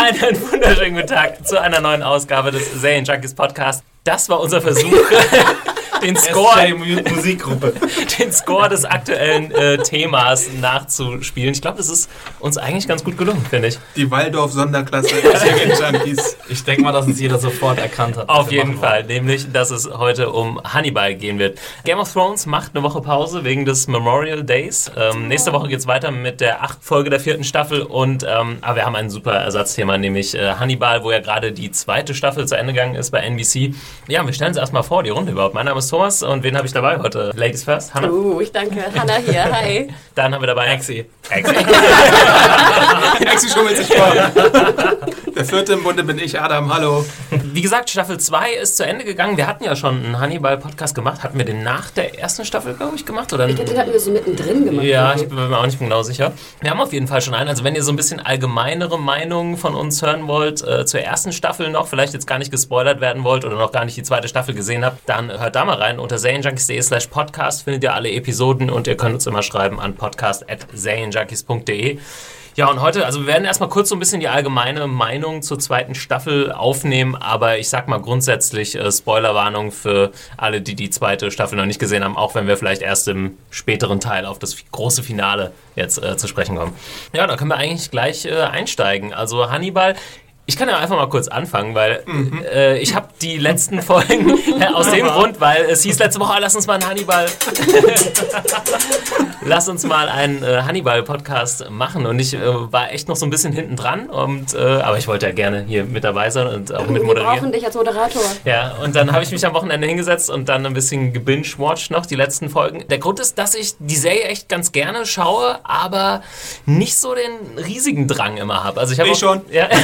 Einen wunderschönen guten Tag zu einer neuen Ausgabe des Serien Junkies Podcast. Das war unser Versuch, den Score, Musikgruppe. den Score des aktuellen äh, Themas nachzuspielen. Ich glaube, das ist uns eigentlich ganz gut gelungen, finde ich. Die Waldorf-Sonderklasse. Ich denke mal, dass es jeder sofort erkannt hat. Auf jeden Fall, nämlich, dass es heute um Hannibal gehen wird. Game of Thrones macht eine Woche Pause wegen des Memorial Days. Ähm, nächste Woche geht es weiter mit der achten Folge der vierten Staffel und ähm, aber wir haben ein super Ersatzthema, nämlich äh, Hannibal, wo ja gerade die zweite Staffel zu Ende gegangen ist bei NBC. Ja, wir stellen uns erstmal vor, die Runde überhaupt. Mein Name ist Thomas und wen habe ich dabei heute? Ladies first, Hannah. Uh, ich danke. Hanna hier, hi. Dann haben wir dabei Exi. Exi. Exi schummelt sich vor. Der vierte im Bunde bin ich, Adam. Hallo. Wie gesagt, Staffel 2 ist zu Ende gegangen. Wir hatten ja schon einen Hannibal-Podcast gemacht. Hatten wir den nach der ersten Staffel, glaube ich, gemacht? Oder Ich glaub, den hatten wir so mittendrin gemacht. Ja, ich bin mir auch nicht genau sicher. Wir haben auf jeden Fall schon einen. Also wenn ihr so ein bisschen allgemeinere Meinungen von uns hören wollt, äh, zur ersten Staffel noch, vielleicht jetzt gar nicht gespoilert werden wollt oder noch gar nicht die zweite Staffel gesehen habt, dann hört da mal rein. Unter serienjunkies.de slash podcast findet ihr alle Episoden und ihr könnt uns immer schreiben an podcast.serienjunkies.de. Ja, und heute, also wir werden erstmal kurz so ein bisschen die allgemeine Meinung zur zweiten Staffel aufnehmen, aber ich sag mal grundsätzlich äh, Spoilerwarnung für alle, die die zweite Staffel noch nicht gesehen haben, auch wenn wir vielleicht erst im späteren Teil auf das große Finale jetzt äh, zu sprechen kommen. Ja, da können wir eigentlich gleich äh, einsteigen. Also Hannibal. Ich kann ja einfach mal kurz anfangen, weil äh, ich habe die letzten Folgen äh, aus dem Grund, weil es hieß letzte Woche, lass uns mal einen Hannibal lass uns mal einen äh, Hannibal-Podcast machen. Und ich äh, war echt noch so ein bisschen hinten dran. Und, äh, aber ich wollte ja gerne hier mit dabei sein und auch mit Wir brauchen moderieren. dich als Moderator. Ja, und dann habe ich mich am Wochenende hingesetzt und dann ein bisschen gebinge-watched noch, die letzten Folgen. Der Grund ist, dass ich die Serie echt ganz gerne schaue, aber nicht so den riesigen Drang immer habe. Also ich habe schon. Ja.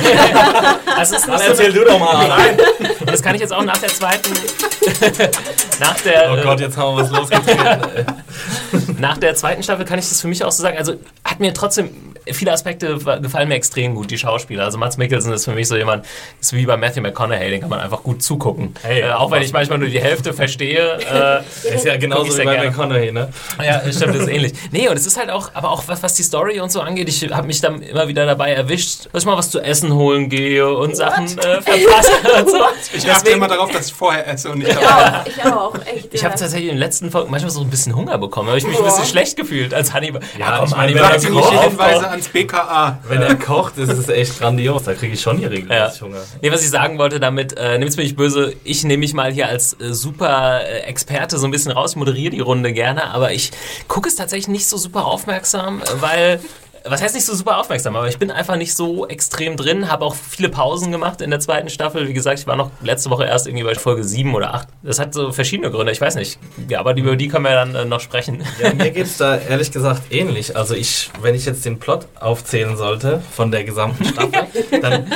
es ist Dann erzähl du doch mal. Nein. und das kann ich jetzt auch nach der zweiten, nach der, Oh Gott, jetzt haben wir was losgetreten. nach der zweiten Staffel kann ich das für mich auch so sagen. Also hat mir trotzdem viele Aspekte gefallen mir extrem gut, die Schauspieler. Also Mats Mikkelsen ist für mich so jemand, ist wie bei Matthew McConaughey, den kann man einfach gut zugucken. Hey, äh, auch wenn ich manchmal nur die Hälfte verstehe. Äh, ist ja genauso ich wie sehr bei gerne. McConaughey, ne? ja, stimmt, das ist ähnlich. Nee, und es ist halt auch, aber auch was, was die Story und so angeht, ich habe mich dann immer wieder dabei erwischt, dass ich mal was zu essen holen gehe und Sachen äh, verpasse und so. Ich achte immer darauf, dass ich vorher esse und nicht dabei. Ich auch, echt. Ich ja. habe tatsächlich in den letzten Folgen manchmal so ein bisschen Hunger bekommen. habe ich mich ein bisschen schlecht gefühlt als Hannibal. Ja, ich meine, Hannibal, wenn Sagt er ziemliche kocht, Hinweise ans BKA. Wenn er kocht, ist es echt grandios. Da kriege ich schon hier Ja. regelmäßig Hunger. Nee, was ich sagen wollte damit, äh, nimm's mir nicht böse, ich nehme mich mal hier als äh, super äh, Experte so ein bisschen raus, moderiere die Runde gerne, aber ich gucke es tatsächlich nicht so super aufmerksam, äh, weil was heißt nicht so super aufmerksam, aber ich bin einfach nicht so extrem drin, habe auch viele Pausen gemacht in der zweiten Staffel. Wie gesagt, ich war noch letzte Woche erst irgendwie bei Folge 7 oder 8. Das hat so verschiedene Gründe, ich weiß nicht. Ja, aber über die können wir dann äh, noch sprechen. Ja, mir geht es da ehrlich gesagt ähnlich. Also ich, wenn ich jetzt den Plot aufzählen sollte von der gesamten Staffel, dann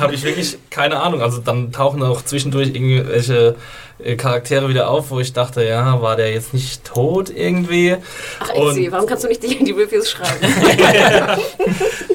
habe ich wirklich keine Ahnung. Also dann tauchen auch zwischendurch irgendwelche Charaktere wieder auf, wo ich dachte, ja, war der jetzt nicht tot irgendwie? Ach, Exi, Und- warum kannst du nicht die, die Reviews schreiben?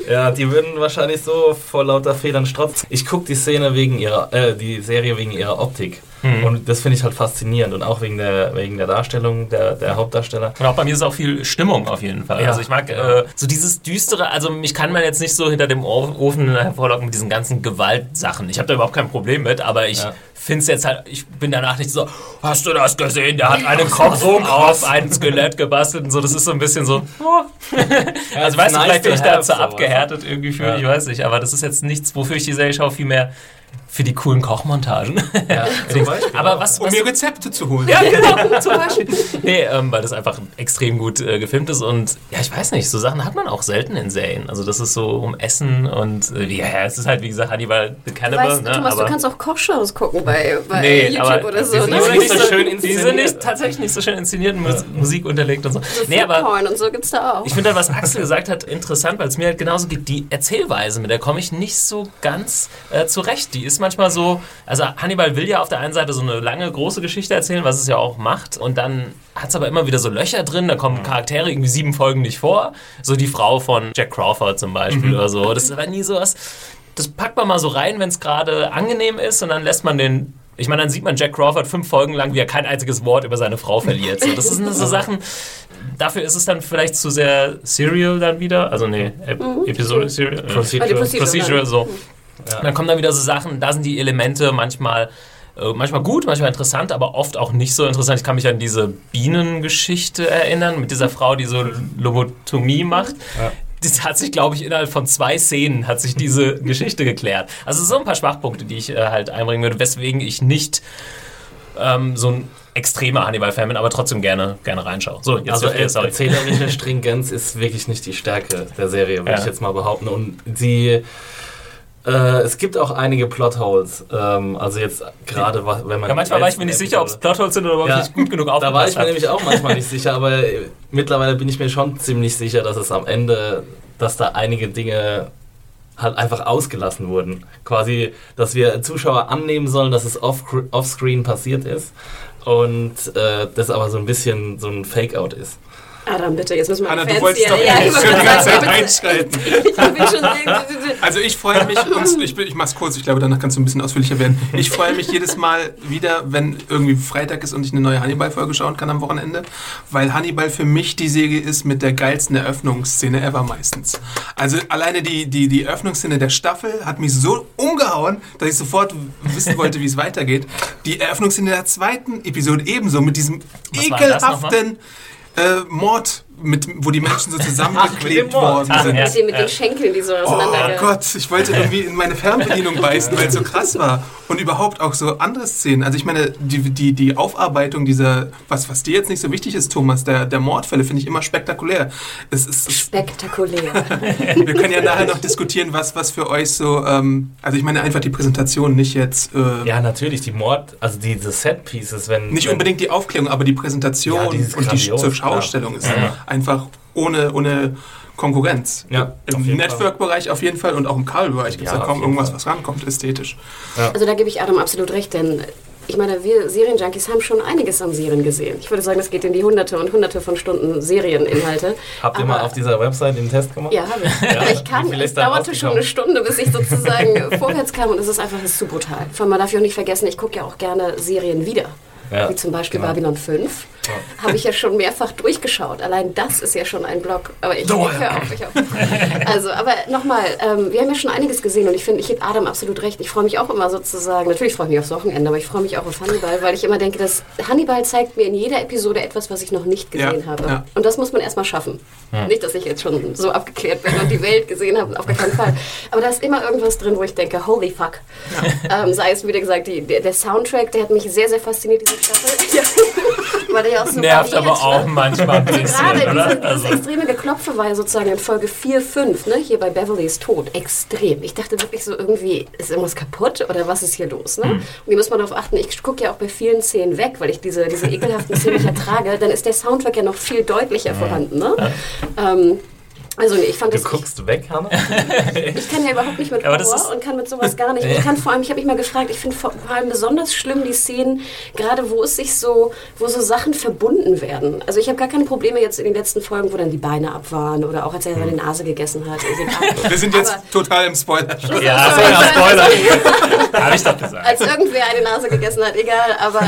Ja, die würden wahrscheinlich so vor lauter Federn strotzen. Ich gucke die Szene wegen ihrer, äh, die Serie wegen ihrer Optik. Und das finde ich halt faszinierend und auch wegen der, wegen der Darstellung der, der Hauptdarsteller. Und auch bei mir ist auch viel Stimmung auf jeden Fall. Ja, also ich mag äh, so dieses düstere, also mich kann man jetzt nicht so hinter dem Ofen hervorlocken mit diesen ganzen Gewaltsachen. Ich habe da überhaupt kein Problem mit, aber ich Ja. finde es jetzt halt, ich bin danach nicht so, hast du das gesehen? Der hat einen Kopf auf ein Skelett gebastelt und so. Das ist so ein bisschen so, oh. also weißt du, nice vielleicht bin ich da have zu sowas. abgehärtet irgendwie für, ich weiß nicht, aber das ist jetzt nichts, wofür ich die Serie schaue, vielmehr Für die coolen Kochmontagen. Ja, zum Beispiel. Aber was, Um was mir Rezepte zu holen. ja, genau, zum Beispiel. Nee, ähm, weil das einfach extrem gut äh, gefilmt ist und ja, ich weiß nicht, so Sachen hat man auch selten in Serien. Also das ist so um Essen und äh, ja, es ist halt wie gesagt Hannibal the Du Cannibal. weißt, ne, Thomas, du aber, kannst auch Kochshows gucken bei, bei Nee, YouTube aber oder so. die sind ne? aber nicht so schön Die sind inszeniert. nicht, tatsächlich nicht so schön inszeniert, Mus Musik unterlegt und so. So Nee, aber und so gibt's da auch. ich finde halt, was Axel gesagt hat, interessant, weil es mir halt genauso geht. Die Erzählweise, mit der komme ich nicht so ganz äh, zurecht. Die ist manchmal so, also Hannibal will ja auf der einen Seite so eine lange, große Geschichte erzählen, was es ja auch macht. Und dann hat es aber immer wieder so Löcher drin, da kommen Charaktere irgendwie sieben Folgen nicht vor. So die Frau von Jack Crawford zum Beispiel oder so. Das ist aber nie so was. Das packt man mal so rein, wenn es gerade angenehm ist und dann lässt man den. Ich meine, dann sieht man Jack Crawford fünf Folgen lang, wie er kein einziges Wort über seine Frau verliert. So, das sind so Sachen, dafür ist es dann vielleicht zu sehr Serial dann wieder. Also nee, Ep Episode Serial. äh, Procedural. Die Procedural. Procedural, so. Dann kommen da wieder so Sachen, da sind die Elemente manchmal, äh, manchmal gut, manchmal interessant, aber oft auch nicht so interessant. Ich kann mich an diese Bienengeschichte erinnern, mit dieser Frau, die so Lobotomie macht. Das hat sich, glaube ich, innerhalb von zwei Szenen hat sich diese Geschichte geklärt. Also so ein paar Schwachpunkte, die ich äh, halt einbringen würde, weswegen ich nicht ähm, so ein extremer Hannibal-Fan bin, aber trotzdem gerne, gerne reinschaue. So, jetzt Also ihr, er- sorry. erzählerische Stringenz ist wirklich nicht die Stärke der Serie, würde Ja. ich jetzt mal behaupten. Und sie, äh, es gibt auch einige Plotholes. Ähm, also jetzt gerade, wenn man... Ja, manchmal war ich mir nicht sicher, ob es Plotholes sind oder ob Ja. ich nicht gut genug Da war ich aufgepasst mir nämlich auch manchmal nicht sicher, aber äh, mittlerweile bin ich mir schon ziemlich sicher, dass es am Ende, dass da einige Dinge halt einfach ausgelassen wurden. Quasi, dass wir Zuschauer annehmen sollen, dass es off- offscreen passiert ist und äh, das aber so ein bisschen so ein Fake-out ist. Adam, bitte, jetzt müssen wir Anna, die du wolltest doch ja, ich schon die ganze Zeit einschreiten. Ich bin schon Also ich freue mich, und ich, ich mach's kurz, ich glaube, danach kannst du ein bisschen ausführlicher werden. Ich freue mich jedes Mal wieder, wenn irgendwie Freitag ist und ich eine neue Hannibal-Folge schauen kann am Wochenende, weil Hannibal für mich die Serie ist mit der geilsten Eröffnungsszene ever meistens. Also alleine die, die, die Eröffnungsszene der Staffel hat mich so umgehauen, dass ich sofort wissen wollte, wie es weitergeht. Die Eröffnungsszene der zweiten Episode ebenso mit diesem Was war das ekelhaften äh, Mord, mit, wo die Menschen so zusammengeklebt worden Ach, sind. ja. mit den, mit den Schenkeln, die so Oh auseinander... Gott, ich wollte irgendwie in meine Fernbedienung beißen, weil es so krass war. Und überhaupt auch so andere Szenen. Also ich meine, die, die, die Aufarbeitung dieser, was, was dir jetzt nicht so wichtig ist, Thomas, der, der Mordfälle, finde ich immer spektakulär. Es ist, Spektakulär. wir können ja nachher noch diskutieren, was, was für euch so, ähm, also ich meine einfach die Präsentation, nicht jetzt, äh, Ja, natürlich, die Mord, also diese Set-Pieces, wenn... nicht wenn, unbedingt die Aufklärung, aber die Präsentation Ja, und die zur. Schaustellung ist Ja. Einfach ohne, ohne Konkurrenz. Ja, Im Network-Bereich auf jeden Fall und auch im Kabelbereich gibt es Ja, da kaum irgendwas, Fall. was rankommt, ästhetisch. Also da gebe ich Adam absolut recht, denn ich meine, wir Serienjunkies haben schon einiges an Serien gesehen. Ich würde sagen, das geht in die hunderte und hunderte von Stunden Serieninhalte. Habt ihr Aber- mal auf dieser Website den Test gemacht? Ja, habe ich. Aber ich kann, es dauerte schon eine? Stunde, bis ich sozusagen vorwärts kam und es ist einfach das ist zu brutal. Vor allem, man darf ja auch nicht vergessen, ich gucke ja auch gerne Serien wieder. Ja, wie zum Beispiel genau. Babylon 5. Habe ich ja schon mehrfach durchgeschaut. Allein das ist ja schon ein Blog. Aber ich, Oh, höre auf, ich auf. Also, aber nochmal, ähm, wir haben ja schon einiges gesehen und ich finde, ich gebe Adam absolut recht. Ich freue mich auch immer sozusagen, natürlich freue ich mich aufs Wochenende, aber ich freue mich auch auf Hannibal, weil ich immer denke, dass Hannibal zeigt mir in jeder Episode etwas, was ich noch nicht gesehen Ja, habe. ja. Und das muss man erstmal schaffen. Nicht, dass ich jetzt schon so abgeklärt bin und die Welt gesehen habe, auf gar keinen Fall. Aber da ist immer irgendwas drin, wo ich denke, holy fuck. Ähm, sei es, wie gesagt, die, der, der Soundtrack, der hat mich sehr, sehr fasziniert, diese Staffel. Ja. Weil der ja auch so Nervt variiert, aber auch manchmal ein bisschen, Gerade oder? dieses Also, extreme Geklopfe war ja sozusagen in Folge 4, 5, ne? hier bei Beverly's Tod, extrem. Ich dachte wirklich so irgendwie, ist irgendwas kaputt oder was ist hier los? Ne? Und hier muss man darauf achten, ich gucke ja auch bei vielen Szenen weg, weil ich diese, diese ekelhaften Szenen nicht ertrage, dann ist der Soundtrack ja noch viel deutlicher vorhanden. Ne? Ähm, also nee, ich fand Du das... guckst weg, Hanna? Ich kann ja überhaupt nicht mit Horror und kann mit sowas gar nicht. Ich kann vor allem, ich habe mich mal gefragt, ich finde vor vor allem besonders schlimm die Szenen, gerade wo es sich so, wo so Sachen verbunden werden. Also ich habe gar keine Probleme jetzt in den letzten Folgen, wo dann die Beine ab waren oder auch als er seine Nase gegessen hat. Egal. Wir sind jetzt Aber- total im Spoiler. ja, Spoiler. Habe ich doch gesagt. als irgendwer eine Nase gegessen hat, egal. Aber äh,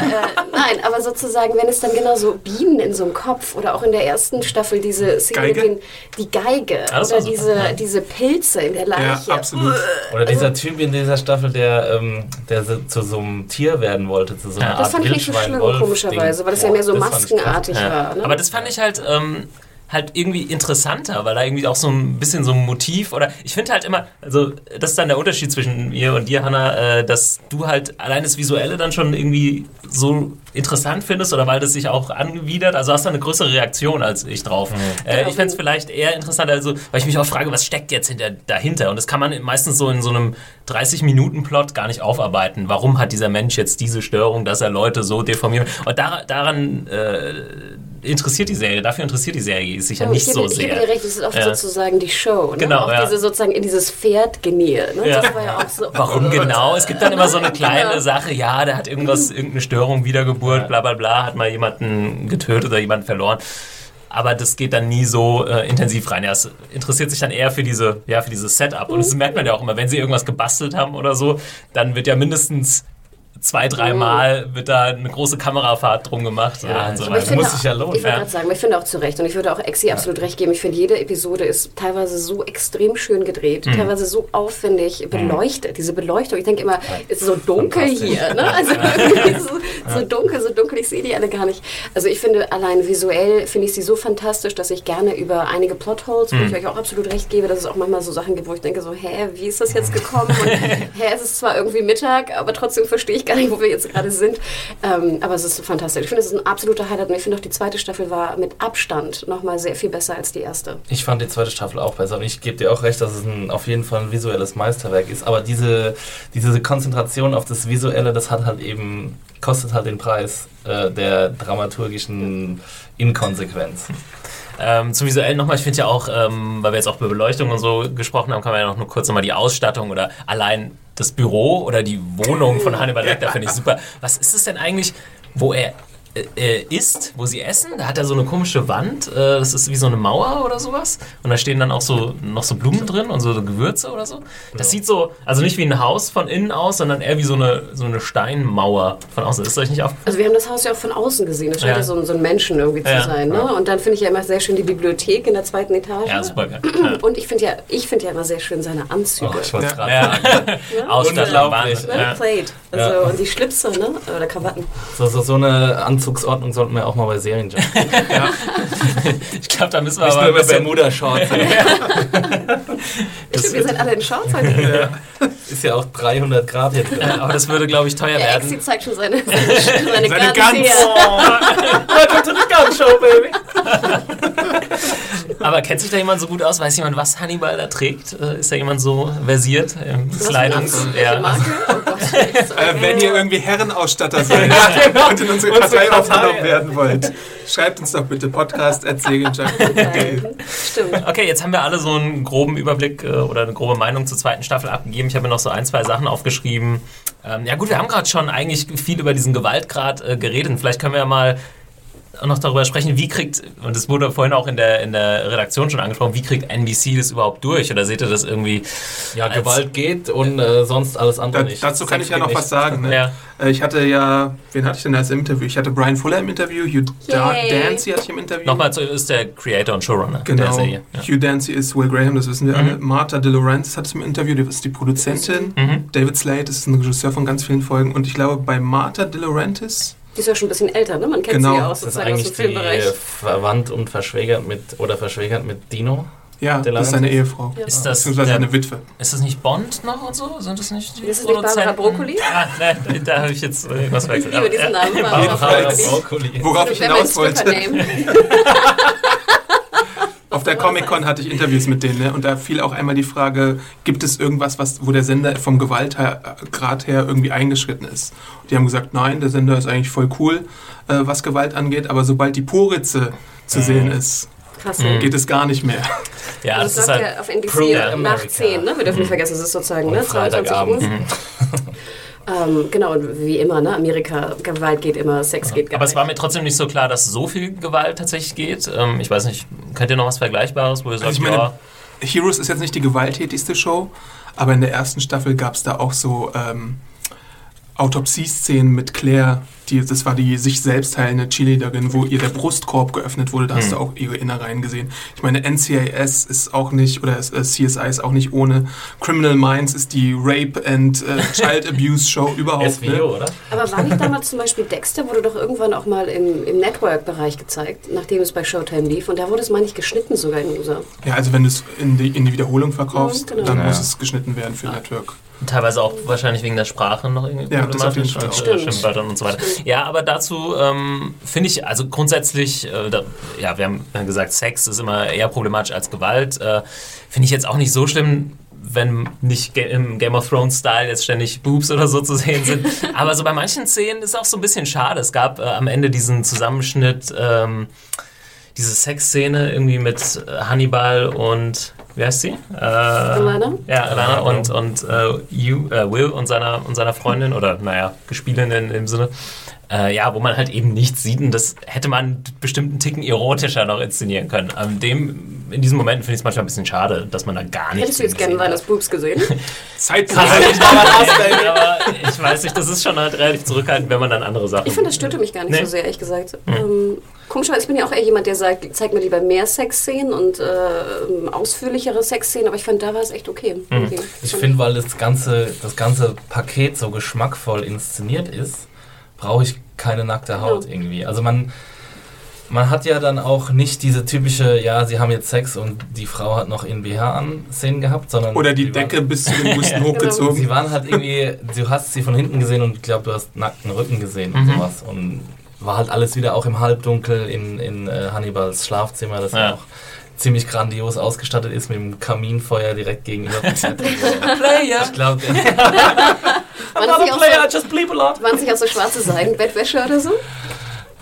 nein, aber sozusagen, wenn es dann genau so Bienen in so einem Kopf oder auch in der ersten Staffel diese Szene Geige? den, die Geige Ah, das war oder diese, ja. diese Pilze in der Ja, Leiche. absolut. Oder dieser Typ in dieser Staffel, der, ähm, der zu so einem Tier werden wollte, zu so einer Ja. Art Das fand ich nicht so schlimm, komischerweise, weil das ja mehr so maskenartig Ja. war. Ne? Aber das fand ich halt, ähm, halt irgendwie interessanter, weil da irgendwie auch so ein bisschen so ein Motiv oder ich finde halt immer, also das ist dann der Unterschied zwischen mir und dir, Hanna, äh, dass du halt allein das Visuelle dann schon irgendwie so interessant findest oder weil das sich auch angewidert, also hast du eine größere Reaktion als ich drauf. Mhm. Äh, ich fände es vielleicht eher interessant, also weil ich mich auch frage, was steckt jetzt hinter, dahinter und das kann man meistens so in so einem 30-Minuten-Plot gar nicht aufarbeiten. Warum hat dieser Mensch jetzt diese Störung, dass er Leute so deformiert? Und da, daran äh, interessiert die Serie, dafür interessiert die Serie sich ja nicht ich so gebe, ich sehr. gebe dir recht, das ist oft Ja. sozusagen die Show. Ne? Genau, auch ja. diese sozusagen in dieses Pferd geniert. Ne? Ja. Ja so. Warum genau? Es gibt dann immer so eine kleine Genau. Sache, ja, der hat irgendwas, irgendeine Störung, Wiedergeburt, bla bla bla, hat mal jemanden getötet oder jemanden verloren. Aber das geht dann nie so äh, intensiv rein. Ja, es interessiert sich dann eher für diese, ja, für dieses Setup. Und das merkt man ja auch immer, wenn sie irgendwas gebastelt haben oder so, dann wird ja mindestens zwei, dreimal wird da eine große Kamerafahrt drum gemacht. Ja, und so aber ich weiter. finde- muss sich ja lohnen. Ich würde Ja. gerade sagen, ich finde auch zu Recht und ich würde auch Exi absolut recht geben. Ich finde, jede Episode ist teilweise so extrem schön gedreht, Mhm. teilweise so aufwendig beleuchtet. Diese Beleuchtung, ich denke immer, es ist so dunkel hier. Ne? Also so, so dunkel, so dunkel, ich sehe die alle gar nicht. Also ich finde, allein visuell finde ich sie so fantastisch, dass ich gerne über einige Plotholes, Mhm. wo ich euch auch absolut recht gebe, dass es auch manchmal so Sachen gibt, wo ich denke so, hä, wie ist das jetzt gekommen? Und, hä, es ist zwar irgendwie Mittag, aber trotzdem verstehe ich gar nicht, wo wir jetzt gerade sind. Ähm, aber es ist fantastisch. Ich finde, es ist ein absoluter Highlight und ich finde auch, die zweite Staffel war mit Abstand nochmal sehr viel besser als die erste. Ich fand die zweite Staffel auch besser und ich gebe dir auch recht, dass es ein, auf jeden Fall ein visuelles Meisterwerk ist. Aber diese, diese Konzentration auf das Visuelle, das hat halt eben, kostet halt den Preis äh, der dramaturgischen Inkonsequenz. Ähm, zum Visuellen nochmal, ich finde ja auch, ähm, weil wir jetzt auch über Beleuchtung und so gesprochen haben, kann man ja noch nur kurz nochmal die Ausstattung oder allein das Büro oder die Wohnung von Hannibal Lecter finde ich super. Was ist es denn eigentlich, wo er äh, äh, isst, wo sie essen? Da hat er so eine komische Wand, äh, das ist wie so eine Mauer oder sowas. Und da stehen dann auch so noch so Blumen drin und so Gewürze oder so. Das sieht so, also nicht wie ein Haus von innen aus, sondern eher wie so eine, so eine Steinmauer von außen. Ist euch nicht aufgefallen? Also wir haben das Haus ja auch von außen gesehen. Es scheint Ja. ja, so, ein- so ein Menschen irgendwie zu Ja. sein. Ne? Und dann finde ich ja immer sehr schön die Bibliothek in der zweiten Etage. Ja, super geil. Ja. Und ich finde ja, ich finde ja immer sehr schön seine Anzüge. Oh, ich wollte Ja. gerade Ja. sagen. Ausstattung. Ne? Ja. Plate. Also, Ja. Und die Schlipse, ne? Oder Krawatten. So, so, so eine Anzugsordnung sollten wir auch mal bei Serien haben. Ich glaube, da müssen wir Nicht aber nur über Bermuda-Shorts. Stimmt, wir sind alle in Shorts heute. Ist ja auch 300 Grad hier drin. aber das würde, glaube ich, teuer Exi werden. zeigt schon seine, seine, seine, Seine Gans Gans. her. Welcome to the Gun Show, baby! Aber kennt sich da jemand so gut aus? Weiß jemand, was Hannibal da trägt? Äh, Ist da jemand so versiert im für ein Kleidungs... Ja. Oh Äh, wenn ihr irgendwie Herrenausstatter seid genau. und in unsere Kartei. aufgenommen werden wollt, schreibt uns doch bitte podcast segeljunkie.de. Stimmt. Okay, jetzt haben wir alle so einen groben Überblick äh, oder eine grobe Meinung zur zweiten Staffel abgegeben. Ich habe mir noch so ein, zwei Sachen aufgeschrieben. Ähm, ja gut, wir haben gerade schon eigentlich viel über diesen Gewaltgrad äh, geredet. Vielleicht können wir ja mal noch darüber sprechen, wie kriegt, und das wurde vorhin auch in der, in der Redaktion schon angesprochen, wie kriegt NBC das überhaupt durch? Oder seht ihr das irgendwie... Ja, als- Gewalt geht und äh, sonst alles andere Da, nicht. dazu kann Sex ich ja noch nicht. was sagen. Ne? Ja. Äh, Ich hatte ja, wen hatte ich denn als Interview? Ich hatte Brian Fuller im Interview, Hugh Yay. Dancy hatte ich im Interview. Nochmal zu, ist der Creator und Showrunner der Genau. Serie. Ja. Hugh Dancy ist Will Graham, das wissen wir alle. Martha De Laurentiis hat es im Interview, die ist die Produzentin. Mhm. David Slade ist ein Regisseur von ganz vielen Folgen. Und ich glaube, bei Martha De Laurentiis, Die ist ja schon ein bisschen älter, ne? Man kennt Genau. sie ja auch Das ist sozusagen aus dem eigentlich die äh, verwandt und verschwägert mit, oder verschwägert mit Dino. ja, das ist seine? Ehefrau. Ist das, Beziehungsweise der, seine Witwe. ist das nicht Bond noch und so? Sind das nicht die Ist es nicht Barbara? Broccoli? Ah, nein, da habe ich jetzt äh, was Ich verwechselt. liebe diesen Namen. Barbara Barbara Broccoli. Worauf ich hinaus wollte. Auf der Comic-Con hatte ich Interviews mit denen ne? und da fiel auch einmal die Frage, gibt es irgendwas, was, wo der Sender vom Gewaltgrad her irgendwie eingeschritten ist? Und die haben gesagt, nein, der Sender ist eigentlich voll cool, äh, was Gewalt angeht, aber sobald die Poritze zu sehen ist, Krass. Mhm. geht es gar nicht mehr. Ja, Also das es ist halt. ja auf NBC nach America. 10, ne? Wir dürfen nicht vergessen, es ist sozusagen Und ne? 22 Freitagabend. Uhr. Ähm, genau, und wie immer, ne? Amerika, Gewalt geht immer, Sex geht gar Aber es war mir trotzdem nicht so klar, dass so viel Gewalt tatsächlich geht. Ähm, ich weiß nicht, könnt ihr noch was Vergleichbares, wo ihr sagt, Also ich meine, ja, Heroes ist jetzt nicht die gewalttätigste Show, aber in der ersten Staffel gab es da auch so ähm, Autopsie-Szenen mit Claire, die, das war die sich selbst heilende Cheerleaderin, wo ihr der Brustkorb geöffnet wurde, da hast du auch ihre Innereien gesehen. Ich meine, NCIS ist auch nicht, oder äh, CSI ist auch nicht ohne. Criminal Minds ist die Rape and äh, Child Abuse Show überhaupt. SVO, Ne? oder? Aber war nicht damals zum Beispiel Dexter, wurde doch irgendwann auch mal im, im Network-Bereich gezeigt, nachdem es bei Showtime lief. Und da wurde es, meine ich, geschnitten sogar in den USA. Ja, also wenn du es in die, in die Wiederholung verkaufst, Mhm, genau. dann Ja. muss es geschnitten werden für Network. Teilweise auch wahrscheinlich wegen der Sprache noch irgendwie Ja, das auf jeden problematisch, Fall. Stimmt. Schimpfwörtern und so weiter. Ja, aber dazu ähm, finde ich, also grundsätzlich, äh, da, ja, wir haben gesagt, Sex ist immer eher problematisch als Gewalt. Äh, finde ich jetzt auch nicht so schlimm, wenn nicht im Game of Thrones-Style jetzt ständig Boobs oder so zu sehen sind. aber so bei manchen Szenen ist auch so ein bisschen schade. Es gab äh, am Ende diesen Zusammenschnitt, ähm, diese Sexszene irgendwie mit Hannibal und wie heißt sie? Äh, Alana? Ja, Alana und, und äh, you, äh, Will und seiner, und seiner Freundin oder naja, Gespielin in dem Sinne. Äh, ja, wo man halt eben nichts sieht und das hätte man bestimmten Ticken erotischer noch inszenieren können. An dem, in diesen Momenten finde ich es manchmal ein bisschen schade, dass man da gar nichts Hättest du jetzt gerne gesehen. Linus Boobs gesehen? Zeit aber ich weiß nicht, das ist schon halt relativ zurückhaltend, wenn man dann andere Sachen. Ich finde, das störte mich gar nicht Nee. so sehr, ehrlich gesagt. Ähm, komischerweise, ich bin ja auch eher jemand, der sagt, zeig mir lieber mehr Sexszenen und äh, ausführlichere Sexszenen, aber ich fand, da war es echt okay. irgendwie. Ich finde, weil das ganze, das ganze Paket so geschmackvoll inszeniert ist, brauche ich keine nackte Haut Ja. irgendwie. Also man, man hat ja dann auch nicht diese typische, ja, sie haben jetzt Sex und die Frau hat noch in BH an Szenen gehabt, sondern Oder die sie waren- Decke bis zu den Brüsten Sie hochgezogen. waren halt irgendwie, du hast sie von hinten gesehen und ich glaube, du hast nackten Rücken gesehen und sowas. Und war halt alles wieder auch im Halbdunkel in, in äh, Hannibals Schlafzimmer, das ja. Ja. auch ziemlich grandios ausgestattet ist mit dem Kaminfeuer direkt gegenüber. Player! ich glaube, Waren sich, auch so, just bleep a lot. waren sich auch so schwarze Seidenbettwäsche oder so?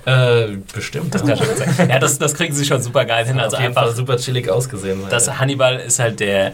Äh, bestimmt. Das kann schon sein. Ja, das, das kriegen sie schon super geil hin. Also auf jeden einfach Fall super chillig ausgesehen. das Hannibal ist halt der,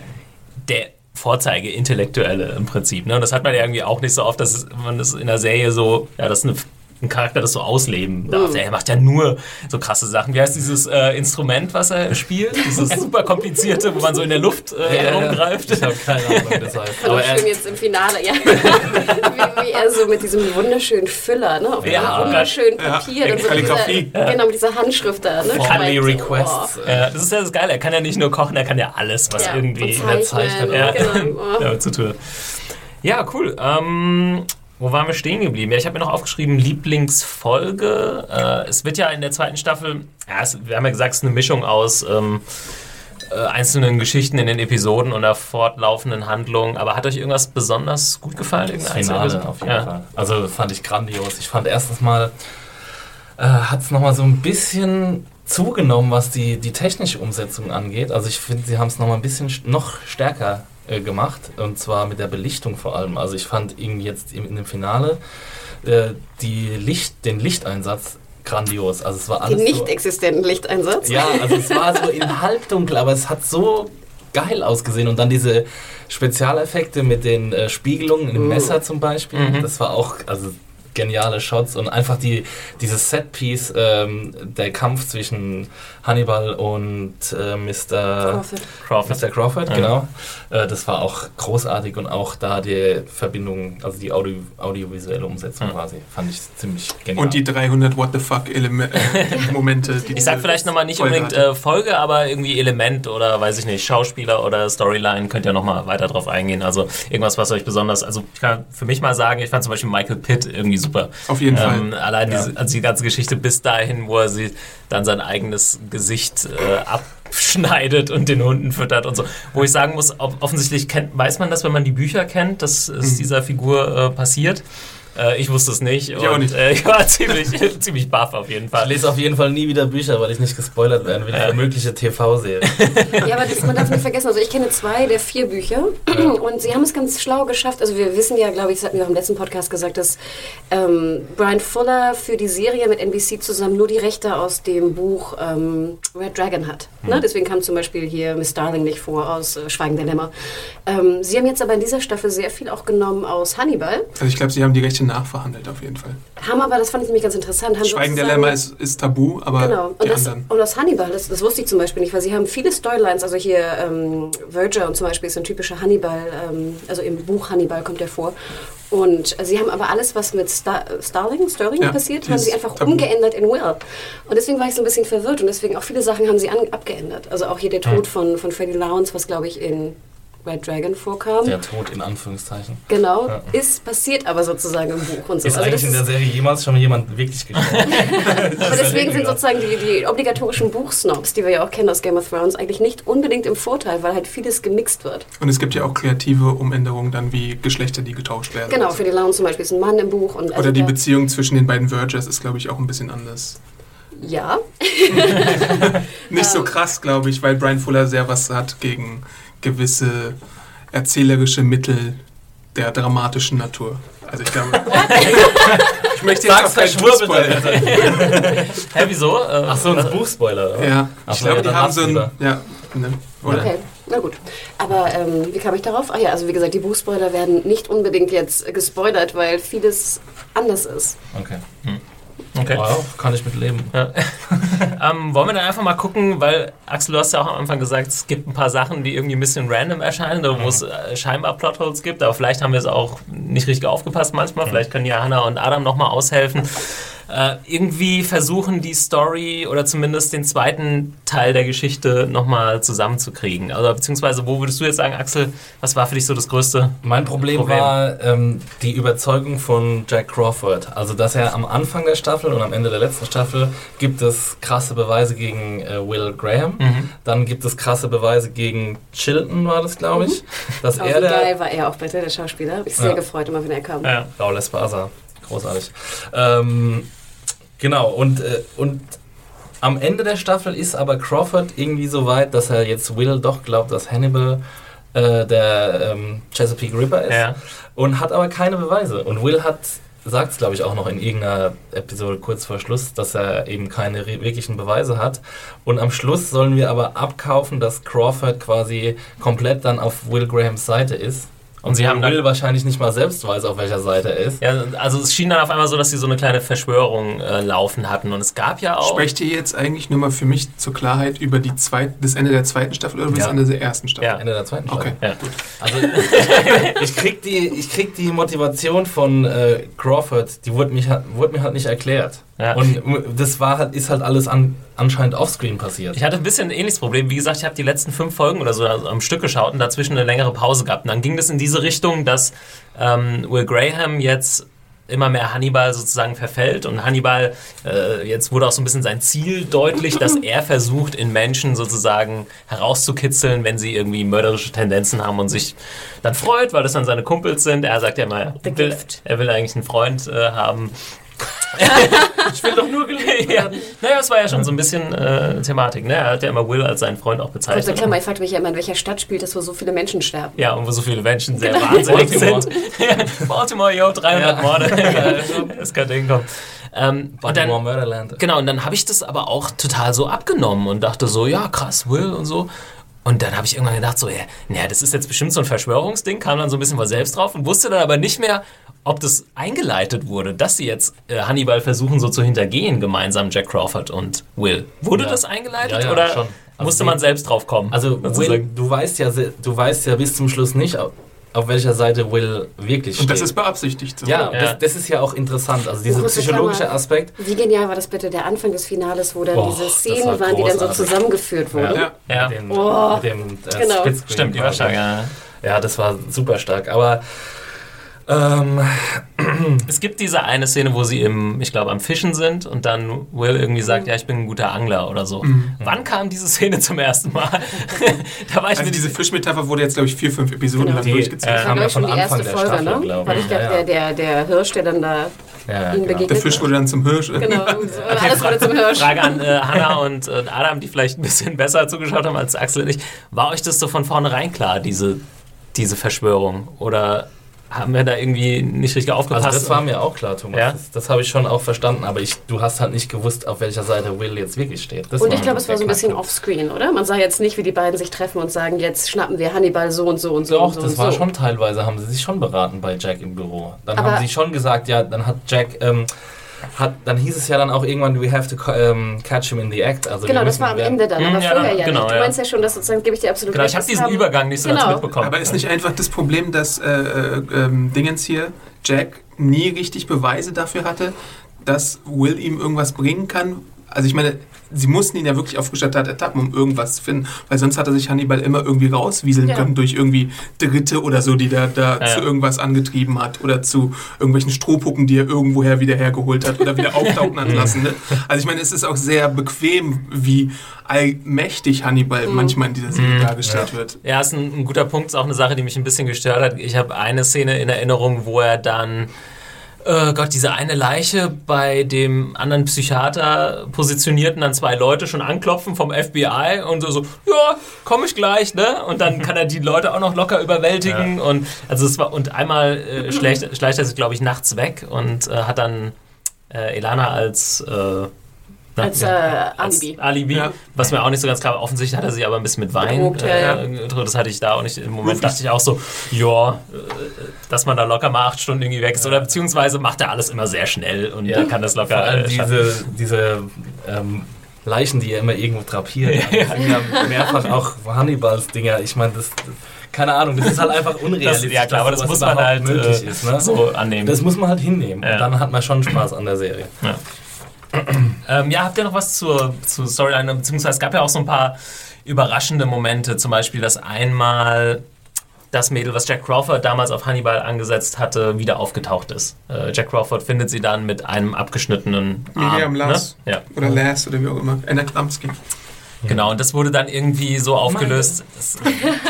der Vorzeige-Intellektuelle im Prinzip. Ne? Und das hat man ja irgendwie auch nicht so oft, dass man das in der Serie so, ja, das ist eine, ein Charakter das so ausleben darf. Er macht ja nur so krasse Sachen. Wie heißt dieses äh, Instrument, was er spielt? Dieses super komplizierte, wo man so in der Luft äh, ja, ja. rumgreift. Ich habe keine Ahnung, wie das heißt. Aber schön er, jetzt im Finale, ja. wie, wie er so mit diesem wunderschönen Füller, ne? Auf Ja, wunderschönen Papier. Ja, und so Kalligrafie. Mit dieser, Genau, mit dieser Handschrift da, ne? Friendly. Requests. Oh. Ja, das ist ja das Geile. Er kann ja nicht nur kochen, er kann ja alles, was Ja, irgendwie in der Zeichnung ja, genau. Zu tun hat. Ja, cool. Ähm, wo waren wir stehen geblieben? Ja, ich habe mir noch aufgeschrieben, Lieblingsfolge. Äh, es wird ja in der zweiten Staffel, ja, es, wir haben ja gesagt, es ist eine Mischung aus ähm, äh, einzelnen Geschichten in den Episoden und der fortlaufenden Handlung. Aber hat euch irgendwas besonders gut gefallen? Das Finale auf jeden ja. Fall. Also fand ich grandios. Ich fand erstens mal, äh, hat es nochmal so ein bisschen zugenommen, was die, die technische Umsetzung angeht. Also ich finde, sie haben es nochmal ein bisschen noch stärker äh, gemacht. Und zwar mit der Belichtung vor allem. Also ich fand irgendwie jetzt im, in dem Finale äh, die Licht, den Lichteinsatz grandios. Also es war Den alles nicht so, existenten Lichteinsatz. ja, also es war so im Halbdunkel, aber es hat so geil ausgesehen. Und dann diese Spezialeffekte mit den äh, Spiegelungen im Messer zum Beispiel. Das war auch, also geniale Shots und einfach die, dieses Setpiece, ähm, der Kampf zwischen Hannibal und äh, Mr. Crawford. Crawford. Mr. Crawford, genau. Äh, das war auch großartig und auch da die Verbindung, also die Audio, audiovisuelle Umsetzung quasi, fand ich ziemlich genial. Und die 300 What the fuck Eleme äh, Momente. Die Ich sag vielleicht nochmal nicht unbedingt äh, Folge, aber irgendwie Element oder weiß ich nicht, Schauspieler oder Storyline, könnt ihr nochmal weiter drauf eingehen. Also irgendwas, was euch besonders, also ich kann für mich mal sagen, ich fand zum Beispiel Michael Pitt irgendwie super. Auf jeden ähm, Fall. Allein diese, also die ganze Geschichte bis dahin, wo er sie dann sein eigenes Gesicht äh, abschneidet und den Hunden füttert und so. Wo ich sagen muss, offensichtlich kennt, weiß man das, wenn man die Bücher kennt, dass es dieser Figur äh, passiert. Äh, ich wusste es nicht. auch und, nicht. Äh, ich war ziemlich, ziemlich baff auf jeden ich Fall. lese auf jeden Fall nie wieder Bücher, weil ich nicht gespoilert werden will für mögliche TV-Serien. Ja, aber das, man darf nicht vergessen, also ich kenne zwei der vier Bücher und sie haben es ganz schlau geschafft. Also wir wissen ja, glaube ich, das hatten wir auch im letzten Podcast gesagt, dass ähm, Brian Fuller für die Serie mit NBC zusammen nur die Rechte aus dem Buch ähm, Red Dragon hat. Ne? Deswegen kam zum Beispiel hier Miss Darling nicht vor aus äh, Schweigen der Lämmer. Ähm, sie haben jetzt aber in dieser Staffel sehr viel auch genommen aus Hannibal. Also ich glaube, sie haben die Rechte nachverhandelt auf jeden Fall. Haben aber, das fand ich nämlich ganz interessant. Haben Schweigen der Lämmer ist, ist tabu, aber Genau. Und die das, anderen. und das Hannibal, das, das wusste ich zum Beispiel nicht, weil sie haben viele Storylines, also hier ähm, Verger und zum Beispiel ist ein typischer Hannibal, ähm, also im Buch Hannibal kommt er vor. Und sie haben aber alles, was mit Star Starling, Sterling Ja, passiert, haben sie einfach tabu. umgeändert in Will. Und deswegen war ich so ein bisschen verwirrt und deswegen auch viele Sachen haben sie an, abgeändert. Also auch hier der Tod von, von Freddie Lowndes, was glaube ich in Red Dragon vorkam. Der Tod in Anführungszeichen. Genau, Ja. ist passiert aber sozusagen im Buch und so. Ist Also eigentlich das in der Serie jemals schon jemand wirklich gestorben? Aber deswegen sind sozusagen die, die obligatorischen Buchsnobs, die wir ja auch kennen aus Game of Thrones, eigentlich nicht unbedingt im Vorteil, weil halt vieles gemixt wird. Und es gibt ja auch kreative Umänderungen dann wie Geschlechter, die getauscht werden. Genau, für die Laune zum Beispiel ist ein Mann im Buch. Und also Oder die da- Beziehung zwischen den beiden Vergers ist, glaube ich, auch ein bisschen anders. Ja, Nicht Ähm. so krass, glaube ich, weil Brian Fuller sehr was hat gegen gewisse erzählerische Mittel der dramatischen Natur. Also ich glaube. ich möchte jetzt Sag's auch keinen verschwurbelt, Spoiler. Hä, wieso? Äh, Ach so, ein Buchspoiler. oder? Ja, Ach ich so, glaube, ja, die haben so ein. Ja, ne? Oder? okay, na gut. Aber ähm, wie kam ich darauf? Ah ja, also wie gesagt, die Buchspoiler werden nicht unbedingt jetzt gespoilert, weil vieles anders ist. Okay. Okay. Wow, kann ich mit leben. Ähm, wollen wir dann einfach mal gucken, weil Axel, du hast ja auch am Anfang gesagt, es gibt ein paar Sachen, die irgendwie ein bisschen random erscheinen, oder wo es äh, scheinbar Plotholes gibt, aber vielleicht haben wir es auch nicht richtig aufgepasst manchmal. Vielleicht können ja Hannah und Adam nochmal aushelfen. Äh, irgendwie versuchen, die Story oder zumindest den zweiten Teil der Geschichte nochmal zusammenzukriegen. Also beziehungsweise, wo würdest du jetzt sagen, Axel, was war für dich so das größte? Mein Problem, Problem. war ähm, die Überzeugung von Jack Crawford. Also, dass er am Anfang der Staffel und am Ende der letzten Staffel gibt es krasse Beweise gegen äh, Will Graham. Mhm. Dann gibt es krasse Beweise gegen Chilton, war das, glaube ich. Dass Oh, er der, geil war er auch bitte, der Schauspieler. Hab ich sehr Ja. gefreut, immer wenn er kam. Ja. Raul Esparza. Großartig. Ähm, genau, und, äh, und am Ende der Staffel ist aber Crawford irgendwie so weit, dass er jetzt Will doch glaubt, dass Hannibal äh, der ähm, Chesapeake Ripper ist. Ja. Und hat aber keine Beweise. Und Will hat, sagt es glaube ich auch noch in irgendeiner Episode kurz vor Schluss, dass er eben keine wirklichen Beweise hat. Und am Schluss sollen wir aber abkaufen, dass Crawford quasi komplett dann auf Will Grahams Seite ist. Und sie haben dann- Will wahrscheinlich nicht mal selbst weiß, auf welcher Seite er ist. Ja, also es schien dann auf einmal so, dass sie so eine kleine Verschwörung äh, laufen hatten. Und es gab ja auch. Sprecht ihr jetzt eigentlich nur mal für mich zur Klarheit über die zweit, das Ende der zweiten Staffel oder über das Ja. Ende der ersten Staffel? Ja. Ende der zweiten Staffel. Okay. Ja. Also ich krieg die, ich krieg die Motivation von äh, Crawford, die wurde, mich, wurde mir halt nicht erklärt. Ja. Und das war halt, ist halt alles an, anscheinend offscreen passiert. Ich hatte ein bisschen ein ähnliches Problem. Wie gesagt, ich habe die letzten fünf Folgen oder so am Stück geschaut und dazwischen eine längere Pause gehabt. Und dann ging das in diese Richtung, dass ähm, Will Graham jetzt immer mehr Hannibal sozusagen verfällt und Hannibal, äh, jetzt wurde auch so ein bisschen sein Ziel deutlich, dass er versucht, in Menschen sozusagen herauszukitzeln, wenn sie irgendwie mörderische Tendenzen haben und sich dann freut, weil das dann seine Kumpels sind. Er sagt ja immer, er will, er will eigentlich einen Freund äh, haben. Ich will doch nur geliebt ja. Naja, es war ja schon so ein bisschen äh, Thematik. Ne? Er hat ja immer Will als seinen Freund auch bezeichnet. Klammer, ich fragte mich ja immer, in welcher Stadt spielt das, wo so viele Menschen sterben. Ja, und wo so viele Menschen sehr wahnsinnig Baltimore. sind. Baltimore, yo, 300 Ja. Morde. das kann hinkommen. Ähm, und Baltimore dann, Murderland. genau, und dann habe ich das aber auch total so abgenommen und dachte so, ja, krass, Will und so. Und dann habe ich irgendwann gedacht, so, ja, naja, das ist jetzt bestimmt so ein Verschwörungsding, kam dann so ein bisschen von selbst drauf und wusste dann aber nicht mehr, ob das eingeleitet wurde, dass sie jetzt äh, Hannibal versuchen, so zu hintergehen, gemeinsam Jack Crawford und Will. Wurde Ja. das eingeleitet Ja, ja, oder schon. Also musste man selbst drauf kommen? Also Will, du weißt ja, du weißt ja bis zum Schluss nicht, auf, auf welcher Seite Will wirklich steht. Und das ist beabsichtigt so. ja, Ja. Das, das ist ja auch interessant. Also dieser Große psychologische. Aspekt. Wie genial war das bitte, der Anfang des Finales, wo dann Boah, diese Szenen war waren, die dann so zusammengeführt wurden. Ja. ja. Mit dem, Oh, mit dem äh, genau. Stimmt, die war stark, ja. Ja, das war super stark. Aber ähm, Es gibt diese eine Szene, wo sie im, ich glaube, am Fischen sind und dann Will irgendwie sagt, ja, ich bin ein guter Angler oder so. Wann kam diese Szene zum ersten Mal? da war ich Also mir diese Fischmetapher wurde jetzt, glaube ich, vier, fünf Episoden Genau. lang Die- durchgezogen. äh, Kam glaube ja von die erste Anfang der Folge, Staffel, ne? glaub Weil ich. glaube, Ja, ja. der, der, der Hirsch, der dann da ja, genau. begegnet. Der Fisch wurde dann zum Hirsch. Genau, so, alles wurde zum Hirsch. Frage an äh, Hannah und äh, Adam, die vielleicht ein bisschen besser zugeschaut haben als Axel und ich. War euch das so von vornherein klar, diese, diese Verschwörung? Oder haben wir da irgendwie nicht richtig aufgepasst. Also das war mir auch klar, Thomas. Ja? Das, das habe ich schon auch verstanden, aber ich, du hast halt nicht gewusst, auf welcher Seite Will jetzt wirklich steht. Das Und ich glaube, es war so ein bisschen offscreen, oder? Man sah jetzt nicht, wie die beiden sich treffen und sagen, jetzt schnappen wir Hannibal so und so und so Doch, und so das und war so. schon teilweise, haben sie sich schon beraten bei Jack im Büro. Dann Aber- haben sie schon gesagt, ja, dann hat Jack, ähm, hat, dann hieß es ja dann auch irgendwann, we have to co- ähm, catch him in the act. Also Genau, das war am Ende dann, Mhm, aber ja, vorher ja genau, nicht. Du ja. meinst ja schon, dass sozusagen, gebe ich dir absolut Genau, recht, ich habe diesen haben- Übergang nicht so Genau. ganz mitbekommen. Aber ist nicht einfach das Problem, dass äh, äh, ähm, Dingens hier, Jack, nie richtig Beweise dafür hatte, dass Will ihm irgendwas bringen kann? Also ich meine, sie mussten ihn ja wirklich auf Gestattete ertappen, um irgendwas zu finden, weil sonst hat er sich Hannibal immer irgendwie rauswieseln Ja. können durch irgendwie Dritte oder so, die da, da Ja, zu ja. irgendwas angetrieben hat oder zu irgendwelchen Strohpucken, die er irgendwoher wieder hergeholt hat oder wieder auftauchen hat lassen. Ne? Also ich meine, es ist auch sehr bequem, wie allmächtig Hannibal manchmal in dieser Serie dargestellt wird. Ja, ist ein, ein guter Punkt, ist auch eine Sache, die mich ein bisschen gestört hat. Ich habe eine Szene in Erinnerung, wo er dann, äh Gott, diese eine Leiche bei dem anderen Psychiater positionierten dann zwei Leute schon anklopfen vom FBI und so, so ja, komme ich gleich, ne? Und dann kann er die Leute auch noch locker überwältigen und also es war und einmal äh, schleicht, schleicht er sich, glaube ich, nachts weg und äh, hat dann äh, Elana als äh, Als, äh, Alibi. Als Alibi, Ja. was mir auch nicht so ganz klar war. Offensichtlich hat er sich aber ein bisschen mit Wein ja, äh. Das hatte ich da auch nicht. Im Moment dachte ich auch so, ja, äh, dass man da locker mal acht Stunden irgendwie weg ist. Oder beziehungsweise macht er alles immer sehr schnell und Ja. kann das locker. Vor allem äh, diese, diese ähm, Leichen, die er immer irgendwo drapiert. Das ja mehrfach auch Hannibals Dinger. Ich meine, das, keine Ahnung, das ist halt einfach das, unrealistisch. ja klar, aber das muss man halt überhaupt möglich äh, ist. Ne? so annehmen. Das muss man halt hinnehmen. Ja. Und dann hat man schon Spaß an der Serie. Ähm, ja, habt ihr noch was zur, zur Storyline? Beziehungsweise es gab ja auch so ein paar überraschende Momente. Zum Beispiel, dass einmal das Mädel, was Jack Crawford damals auf Hannibal angesetzt hatte, wieder aufgetaucht ist. Äh, Jack Crawford findet sie dann mit einem abgeschnittenen Arm. Miriam Lass. Ne? Ja. Oder Lass oder wie auch immer. Anna Klamski. Genau, und das wurde dann irgendwie so aufgelöst. Das,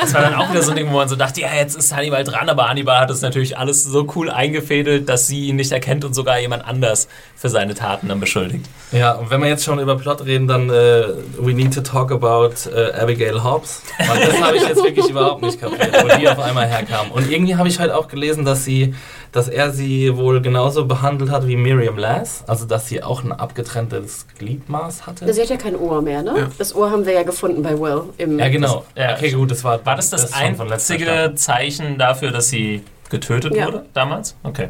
das war dann auch wieder so ein Ding, wo man so dachte, ja, jetzt ist Hannibal dran, aber Hannibal hat es natürlich alles so cool eingefädelt, dass sie ihn nicht erkennt und sogar jemand anders für seine Taten dann beschuldigt. Ja, und wenn wir jetzt schon über Plot reden, dann äh, we need to talk about äh, Abigail Hobbs. Weil das habe ich jetzt wirklich überhaupt nicht kapiert, wo die auf einmal herkam. Und irgendwie habe ich halt auch gelesen, dass sie, dass er sie wohl genauso behandelt hat wie Miriam Lass. Also dass sie auch ein abgetrenntes Gliedmaß hatte. Sie hat ja kein Ohr mehr, ne? Ja. Das Ohr haben wir ja gefunden bei Will. Im Ja, genau. Ja. Okay, gut, das war War das das, letzter einzige. Zeichen dafür, dass sie getötet Ja. wurde damals? Okay.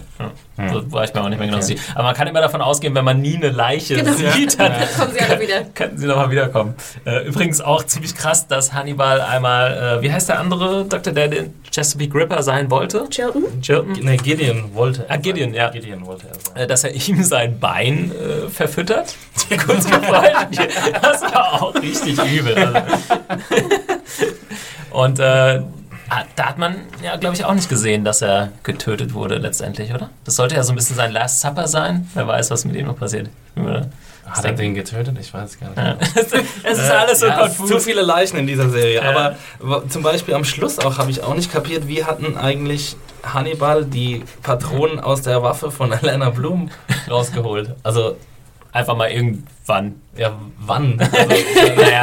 Ja. So war ich mir auch nicht mehr genau sicher. Aber man kann immer davon ausgehen, wenn man nie eine Leiche Genau. sieht, dann Kommen sie alle wieder. könnten sie nochmal wiederkommen. Äh, übrigens auch ziemlich krass, dass Hannibal einmal, äh, wie heißt der andere Doktor, der den Chesapeake Ripper sein wollte? Chilton? Chilton? Nee, Gideon wollte. er Ah, Gideon, sein. ja. Gideon wollte er sein. Äh, dass er ihm sein Bein äh, verfüttert. Kurz gefreut. Das war auch richtig übel. Also. Und äh, ah, da hat man ja, glaube ich, auch nicht gesehen, dass er getötet wurde letztendlich, oder? Das sollte ja so ein bisschen sein Last Supper sein. Wer weiß, was mit ihm noch passiert. Hat er den getötet? Ich weiß gar nicht. Ja. Es ist alles so ja, konfus. zu viele Leichen in dieser Serie. Ja. Aber zum Beispiel am Schluss auch habe ich auch nicht kapiert, wie hatten eigentlich Hannibal die Patronen aus der Waffe von Elena Blum rausgeholt. Also Einfach mal irgendwann. ja, wann? Also, Naja,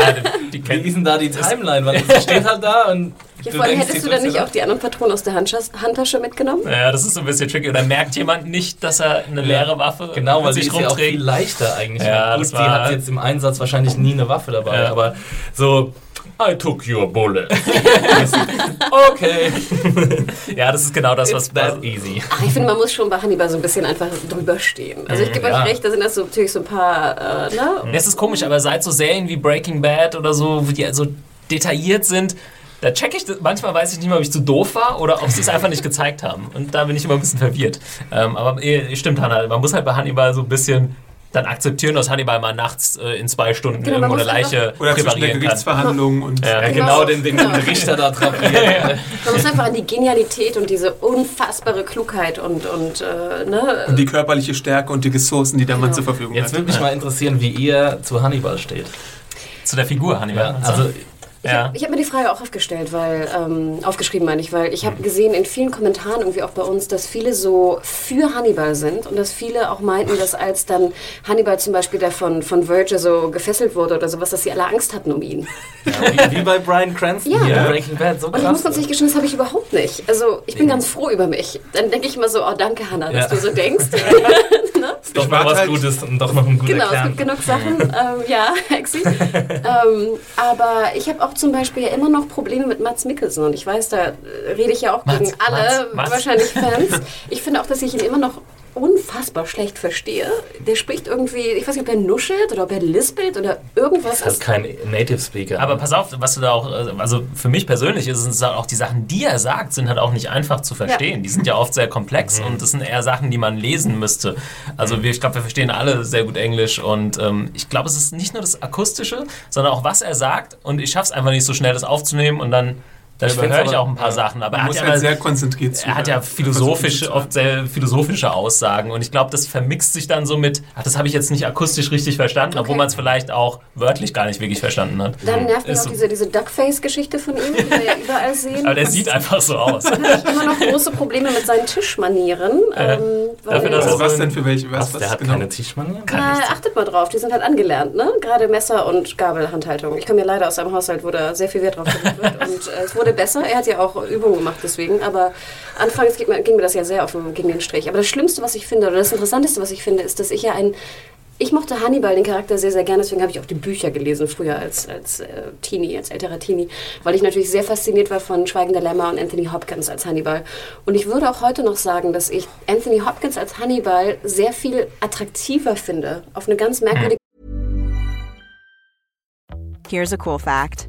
die, die wie ist denn da die Timeline? Weil es steht halt da und Ja, vor allem denkst, hättest die du dann nicht auch die anderen Patronen aus der Handtasche mitgenommen? Ja, das ist so ein bisschen tricky. Oder merkt jemand nicht, dass er eine leere Waffe Genau, weil mit die sich ist ja auch viel rumträgt? leichter eigentlich. Ja, Gut, das die war- hat jetzt im Einsatz wahrscheinlich nie eine Waffe dabei, Ja. aber so, I took your bullet. okay. Ja, das ist genau das, was that easy. Ach, ich finde, man muss schon bei Hannibal so ein bisschen einfach drüber stehen. Also ich gebe Ja. euch recht, da sind das so, natürlich so ein paar, äh, ne? Es ist komisch, aber seit so Serien wie Breaking Bad oder so, wo die so detailliert sind, da check ich, das- manchmal weiß ich nicht mehr, ob ich zu doof war oder ob sie es einfach nicht gezeigt haben. Und da bin ich immer ein bisschen verwirrt. Ähm, aber eh, stimmt, Hannah, man muss halt bei Hannibal so ein bisschen dann akzeptieren, dass Hannibal mal nachts äh, in zwei Stunden Genau, irgendwo eine Leiche Oder präparieren kann. Gerichtsverhandlung und Ja. Ja, genau, den, den, den Richter da trapiert. Man muss einfach an die Genialität und diese unfassbare Klugheit und, und äh, ne? und die körperliche Stärke und die Ressourcen, die der Mann Genau. zur Verfügung Jetzt hat. würde mich mal interessieren, wie ihr zu Hannibal steht. Zu der Figur Hannibal. Ja, also Ich Ja. habe hab mir die Frage auch aufgestellt, weil, ähm, aufgeschrieben meine ich, weil ich habe gesehen in vielen Kommentaren irgendwie auch bei uns, dass viele so für Hannibal sind und dass viele auch meinten, dass als dann Hannibal zum Beispiel der von, von Verge so gefesselt wurde oder sowas, dass sie alle Angst hatten um ihn. Ja, wie, wie bei Brian Cranston Ja. hier in Breaking Bad. So Und ich krass. muss ganz ehrlich gestehen, das habe ich überhaupt nicht. Also ich bin ganz froh über mich. Dann denke ich immer so, oh danke Hannah, dass du so denkst. Doch Ich noch was halt- Gutes und doch noch ein guter Genau, es Kern. gibt genug Sachen. ähm, ja, Hexi. ähm, aber ich habe auch zum Beispiel ja immer noch Probleme mit Mats Mikkelsen. Und ich weiß, da rede ich ja auch Mats, gegen alle Mats, Mats. wahrscheinlich Fans. Ich finde auch, dass ich ihn immer noch unfassbar schlecht verstehe. Der spricht irgendwie, ich weiß nicht, ob er nuschelt oder ob er lispelt oder irgendwas. Das ist kein Native Speaker. Aber pass auf, was du da auch, äh, also für mich persönlich ist es auch die Sachen, die er sagt, sind halt auch nicht einfach zu verstehen. Die sind ja oft sehr komplex und das sind eher Sachen, die man lesen müsste. Also wir, ich glaube, wir verstehen alle sehr gut Englisch und ähm, ich glaube, es ist nicht nur das Akustische, sondern auch was er sagt und ich schaffe es einfach nicht so schnell, das aufzunehmen und dann, dann Ich find's überhöre ich auch ein paar Sachen. Aber er hat muss ja halt sehr konzentriert er hat ja Versuchen oft sehr philosophische Aussagen und ich glaube, das vermixt sich dann so mit, ach, das habe ich jetzt nicht akustisch richtig verstanden, obwohl Okay. man es vielleicht auch wörtlich gar nicht wirklich verstanden hat. Dann nervt mich auch so. diese, diese Duckface-Geschichte von ihm, die wir ja überall sehen. Aber der sieht einfach so aus. Ich habe immer noch große Probleme mit seinen Tischmanieren. ähm, weil, dafür, dass er was so denn für welche? Was, was, was der hat genau? keine Tischmanieren? Na, achtet mal drauf, die sind halt angelernt, ne? Gerade Messer- und Gabelhandhaltung. Ich komme ja leider aus einem Haushalt, wo da sehr viel Wert drauf gelegt wird. Und äh, es wurde besser. Er hat ja auch Übungen gemacht deswegen. Aber anfangs ging mir, ging mir das ja sehr auf den, gegen den Strich. Aber das Schlimmste, was ich finde, oder das Interessanteste, was ich finde, ist, dass ich ja ein. Ich mochte Hannibal, den Charakter, sehr, sehr gerne. Deswegen habe ich auch die Bücher gelesen, früher als, als äh, Teenie, als älterer Teenie. Weil ich natürlich sehr fasziniert war von Schweigender Lämmer und Anthony Hopkins als Hannibal. Und ich würde auch heute noch sagen, dass ich Anthony Hopkins als Hannibal sehr viel attraktiver finde. Auf eine ganz merkwürdige Here's a cool fact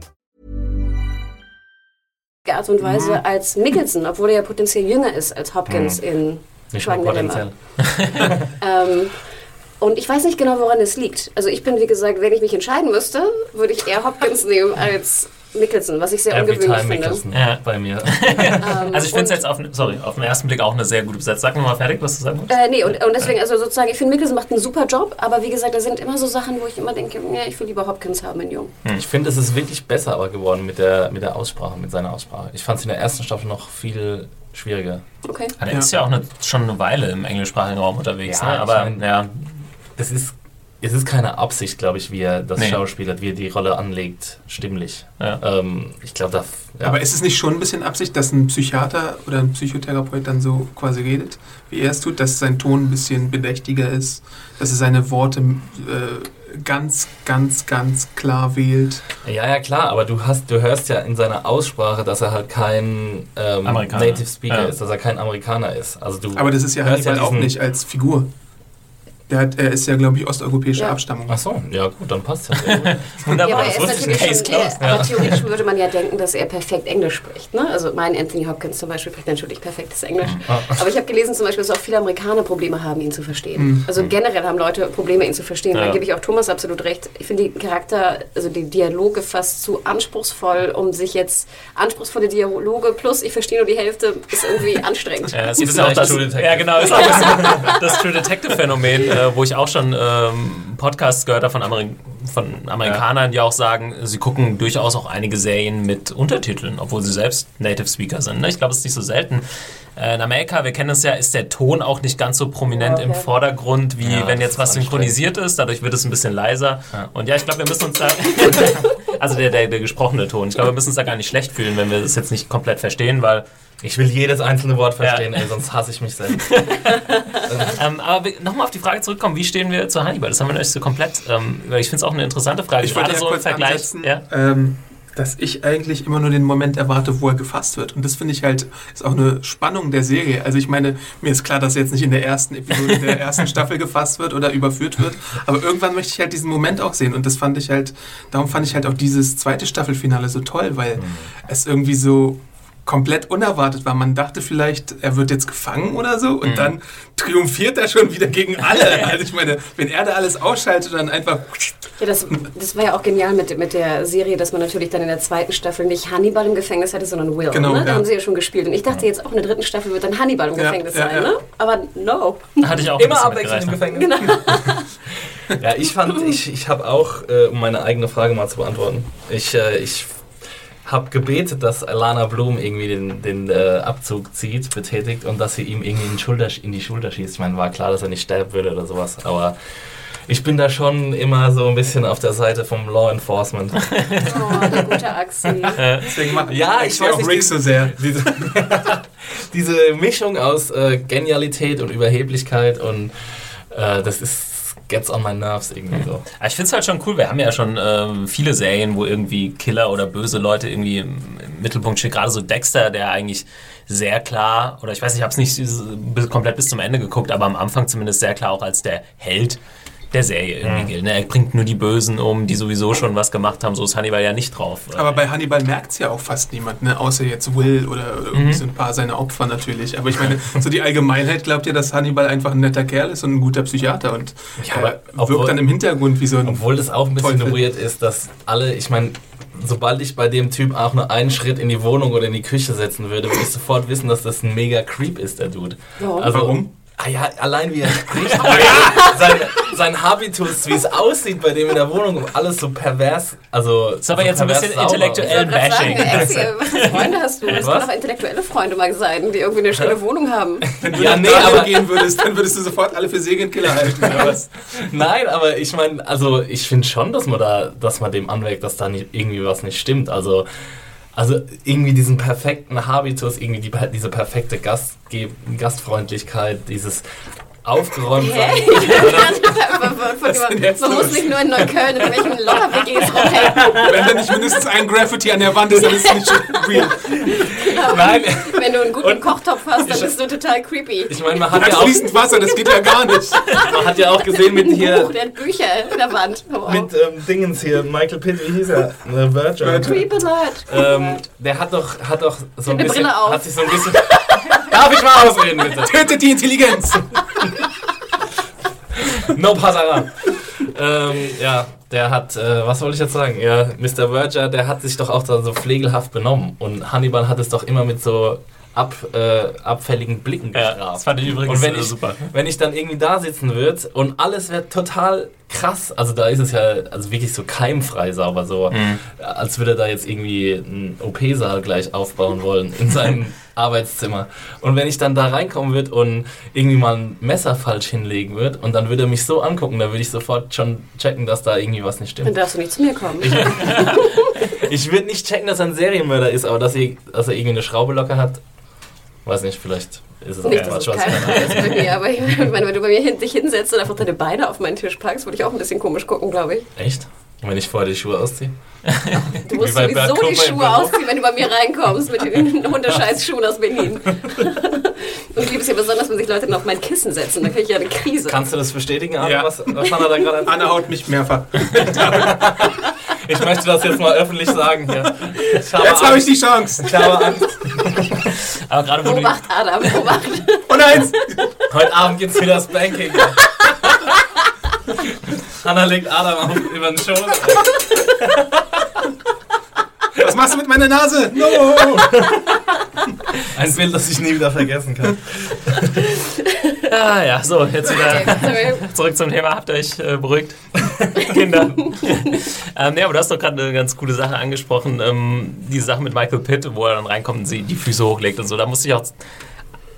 Art und Weise als Mickelson, obwohl er ja potenziell jünger ist als Hopkins in Nicht. Ähm, und ich weiß nicht genau, woran es liegt. Also ich bin, wie gesagt, wenn ich mich entscheiden müsste, würde ich eher Hopkins nehmen als Mickelson, was ich sehr Every ungewöhnlich time finde. Mickelson Ja. bei mir. Also ich finde es jetzt auf, sorry, auf den ersten Blick auch eine sehr gute Besetzung. Sag nochmal fertig, was du sagen wolltest. Äh, nee, und, und deswegen, also sozusagen, ich finde, Mickelson macht einen super Job, aber wie gesagt, da sind immer so Sachen, wo ich immer denke, nee, ich will lieber Hopkins haben in Jung. Ich finde, es ist wirklich besser aber geworden mit der, mit der Aussprache, mit seiner Aussprache. Ich fand es in der ersten Staffel noch viel schwieriger. Okay. Ah, der ist ja auch eine, schon eine Weile im englischsprachigen Raum unterwegs, Ja, ne? ich aber mein- ja, Das ist, es ist keine Absicht, glaube ich, wie er das Nee. schauspielert, wie er die Rolle anlegt, stimmlich. Ja. Ähm, ich glaube, da. Ja. Aber ist es nicht schon ein bisschen Absicht, dass ein Psychiater oder ein Psychotherapeut dann so quasi redet, wie er es tut, dass sein Ton ein bisschen bedächtiger ist, dass er seine Worte äh, ganz, ganz, ganz klar wählt? Ja, ja, klar, aber du hast, du hörst ja in seiner Aussprache, dass er halt kein ähm. Native Speaker Ja. ist, dass er kein Amerikaner ist. Also du Aber das ist ja Hannibal auch diesen- nicht als Figur. Der hat, er ist ja, glaube ich, osteuropäischer Ja. Abstammung. Ach so, ja gut, dann passt ja. gut. Ja, wunderbar, aber das er ist wusste ich schon, er, aber theoretisch würde man ja denken, dass er perfekt Englisch spricht. Ne? Also mein Anthony Hopkins zum Beispiel spricht natürlich perfektes Englisch. Aber ich habe gelesen zum Beispiel, dass auch viele Amerikaner Probleme haben, ihn zu verstehen. Also generell haben Leute Probleme, ihn zu verstehen. Da Ja. gebe ich auch Thomas absolut recht. Ich finde die Charakter, also die Dialoge fast zu anspruchsvoll, um sich jetzt anspruchsvolle Dialoge plus ich verstehe nur die Hälfte, ist irgendwie anstrengend. Ja, es Ist ist auch das, True Detective. ja, genau, ist auch das, das True Detective Phänomen, äh, wo ich auch schon ähm, Podcasts gehört habe von, Ameri von Amerikanern, die auch sagen, sie gucken durchaus auch einige Serien mit Untertiteln, obwohl sie selbst Native Speaker sind. Ne? Ich glaube, es ist nicht so selten. Äh, in Amerika, wir kennen es ja, ist der Ton auch nicht ganz so prominent Ja, im okay. Vordergrund, wie Ja, wenn jetzt was synchronisiert ist. Dadurch wird es ein bisschen leiser. Und ja, ich glaube, wir müssen uns da, also der, der, der gesprochene Ton, ich glaube, wir müssen uns da gar nicht schlecht fühlen, wenn wir das jetzt nicht komplett verstehen, weil Ich will jedes einzelne Wort verstehen, Ja. ey, sonst hasse ich mich selbst. Ähm, aber nochmal auf die Frage zurückkommen, wie stehen wir zu Hannibal? Das haben wir noch nicht so komplett, ähm, ich finde es auch eine interessante Frage. Ich wollte ja so im kurz Vergleich. ansetzen, Ja? ähm, dass ich eigentlich immer nur den Moment erwarte, wo er gefasst wird. Und das finde ich halt, ist auch eine Spannung der Serie. Also ich meine, mir ist klar, dass er jetzt nicht in der ersten Episode der ersten Staffel gefasst wird oder überführt wird. Aber irgendwann möchte ich halt diesen Moment auch sehen. Und das fand ich halt, darum fand ich halt auch dieses zweite Staffelfinale so toll, weil mhm. es irgendwie so komplett unerwartet war. Man dachte vielleicht, er wird jetzt gefangen oder so und mhm. dann triumphiert er schon wieder gegen alle. Also ich meine, wenn er da alles ausschaltet, dann einfach... Ja, das, das war ja auch genial mit, mit der Serie, dass man natürlich dann in der zweiten Staffel nicht Hannibal im Gefängnis hatte, sondern Will. Genau, ne? ja. Da haben sie ja schon gespielt. Und ich dachte jetzt auch in der dritten Staffel wird dann Hannibal im Gefängnis ja, sein, ne? Aber no. Hatte ich auch Immer abwechselnd im Gefängnis. Genau. ja, ich fand, ich, ich habe auch, äh, um meine eigene Frage mal zu beantworten, ich, äh, ich habe gebetet, dass Alana Blum irgendwie den, den äh, Abzug zieht, betätigt und dass sie ihm irgendwie in, Schulter, in die Schulter schießt. Ich meine, war klar, dass er nicht sterben würde oder sowas, aber ich bin da schon immer so ein bisschen auf der Seite vom Law Enforcement. Oh, der gute Axel. Deswegen ja, ich weiß nicht, Rick so sehr. Diese, diese Mischung aus äh, Genialität und Überheblichkeit und äh, das ist gets on my nerves irgendwie so. Ich finde es halt schon cool. Wir haben ja schon ähm, viele Serien, wo irgendwie Killer oder böse Leute irgendwie im, im Mittelpunkt stehen. Gerade so Dexter, der eigentlich sehr klar, oder ich weiß nicht, ich habe es nicht komplett bis zum Ende geguckt, aber am Anfang zumindest sehr klar auch als der Held der Serie irgendwie mhm. gilt. Ne? Er bringt nur die Bösen um, die sowieso schon was gemacht haben. So ist Hannibal ja nicht drauf. Aber bei Hannibal merkt es ja auch fast niemand, ne? außer jetzt Will oder irgendwie mhm. so ein paar seiner Opfer natürlich. Aber ich meine, so die Allgemeinheit glaubt ja, dass Hannibal einfach ein netter Kerl ist und ein guter Psychiater und ja, aber obwohl, wirkt dann im Hintergrund wie so ein. Obwohl das auch ein bisschen Teufel. weird ist, dass alle, ich meine, sobald ich bei dem Typ auch nur einen Schritt in die Wohnung oder in die Küche setzen würde, würde ich sofort wissen, dass das ein mega Creep ist, der Dude. Ja. Also, Warum? Ah ja, allein wie er spricht. sein, sein Habitus, wie es aussieht bei dem in der Wohnung, alles so pervers. Also, das ist aber so jetzt ein bisschen intellektuell Bashing. was für Freunde hast du? Es können auch intellektuelle Freunde mal sein, die irgendwie eine schöne Wohnung haben. Wenn du ja, nee, aber gehen würdest, dann würdest du sofort alle für Serienkiller halten, oder was? Nein, aber ich meine, also ich finde schon, dass man da, dass man dem anweckt, dass da nicht, irgendwie was nicht stimmt. Also also irgendwie diesen perfekten Habitus, irgendwie die, diese perfekte Gastge Gastfreundlichkeit, dieses aufgeräumt sein. Man muss nicht nur in Neukölln in welchen Locker-WGs rumhängen. Wenn da nicht mindestens ein Graffiti an der Wand ist, dann ist es nicht real. Genau. Nein. Wenn du einen guten Und Kochtopf hast, dann bist du total creepy. Ich meine, man hat ja auch... fließend Wasser, das geht ja gar nicht. Man hat ja auch gesehen mit hier... Buch, der hat Bücher in der Wand. Wow. Mit ähm, Dingens hier, Michael Pitt, wie hieß er? Äh, Virgin. Creep Alert. Ähm, der hat doch, hat doch so ein bisschen... Brille auf. Hat sich so ein bisschen... Darf ich mal ausreden, bitte? Tötet die Intelligenz! no Passaran. ähm, ja, der hat, äh, was soll ich jetzt sagen? Ja, Mr. Verger, der hat sich doch auch so pflegelhaft benommen. Und Hannibal hat es doch immer mit so ab, äh, abfälligen Blicken. Ja, das fand ich übrigens und wenn ich, super. Wenn ich dann irgendwie da sitzen würde und alles wäre total krass, also da ist es ja also wirklich so keimfrei sauber, so mhm. als würde er da jetzt irgendwie einen OP-Saal gleich aufbauen wollen in seinem Arbeitszimmer. Und wenn ich dann da reinkommen würde und irgendwie mal ein Messer falsch hinlegen würde und dann würde er mich so angucken, dann würde ich sofort schon checken, dass da irgendwie was nicht stimmt. Dann darfst du nicht zu mir kommen. Ich, ich würde nicht checken, dass er ein Serienmörder ist, aber dass er, dass er irgendwie eine Schraube locker hat, weiß nicht, vielleicht ist es auch nicht, Quatsch, was bei mir, aber ich meine, wenn du bei mir hin, dich hinsetzt und einfach deine Beine auf meinen Tisch packst, würde ich auch ein bisschen komisch gucken, glaube ich. Echt? Und wenn ich vorher die Schuhe ausziehe? Du musst sowieso die Schuhe ausziehen, wenn du bei mir reinkommst mit den Hundescheißschuhen aus Berlin. Und ich liebe es ja besonders, wenn sich Leute dann auf mein Kissen setzen. Dann kriege ich ja eine Krise. Kannst du das bestätigen, Anna, ja. was, was Anna da gerade Anna haut mich mehrfach. ich möchte das jetzt mal öffentlich sagen hier. jetzt habe ich die Chance. Ich habe Angst. Aber gerade wo Beobacht, Adam, beobacht. Und eins. Heute Abend gibt es wieder das Banking. Hanna legt Adam auf über den Schoß. Was machst du mit meiner Nase? No! Ein Bild, das ich nie wieder vergessen kann. Ah ja, so, jetzt wieder zurück zum Thema. Habt ihr euch äh, beruhigt? Kinder. ähm, ja, aber du hast doch gerade eine ganz coole Sache angesprochen. Ähm, diese Sache mit Michael Pitt, wo er dann reinkommt und sie die Füße hochlegt und so. Da musste ich auch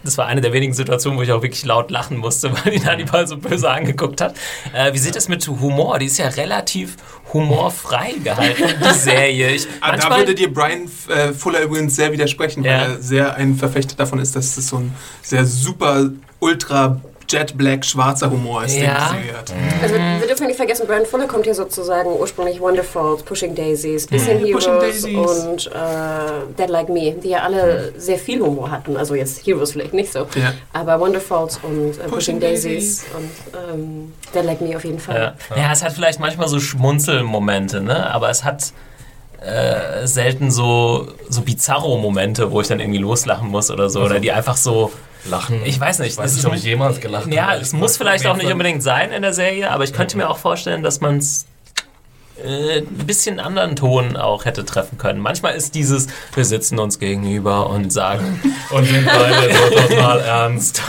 das war eine der wenigen Situationen, wo ich auch wirklich laut lachen musste, weil ihn Hannibal so böse angeguckt hat. Äh, wie sieht es mit Humor? Die ist ja relativ humorfrei gehalten, die Serie. Ich, ah, da würde dir Brian äh, Fuller übrigens sehr widersprechen, ja. weil er sehr ein Verfechter davon ist, dass es so ein sehr super ultra Jet Black schwarzer Humor ist, Ja. den Serie hat. Also wir dürfen nicht vergessen, Brian Fuller kommt ja sozusagen ursprünglich Wonderfalls, Pushing Daisies, bisschen Heroes Pushing Daisies. und äh, Dead Like Me, die ja alle sehr viel Humor hatten. Also jetzt Heroes vielleicht nicht so, Ja. aber Wonderfalls und äh, Pushing, Pushing Daisies und ähm, Dead Like Me auf jeden Fall. Ja. ja, es hat vielleicht manchmal so Schmunzelmomente, ne? aber es hat äh, selten so, so Bizarro-Momente, wo ich dann irgendwie loslachen muss oder so, oder die einfach so. Lachen. Ich weiß nicht, Ich weiß das nicht, ob ich jemals gelacht Ja, habe. es muss vielleicht auch nicht unbedingt sein in der Serie, aber ich könnte mir auch vorstellen, dass man es äh, ein bisschen anderen Ton auch hätte treffen können. Manchmal ist dieses, wir sitzen uns gegenüber und sagen Und sind beide so total ernst.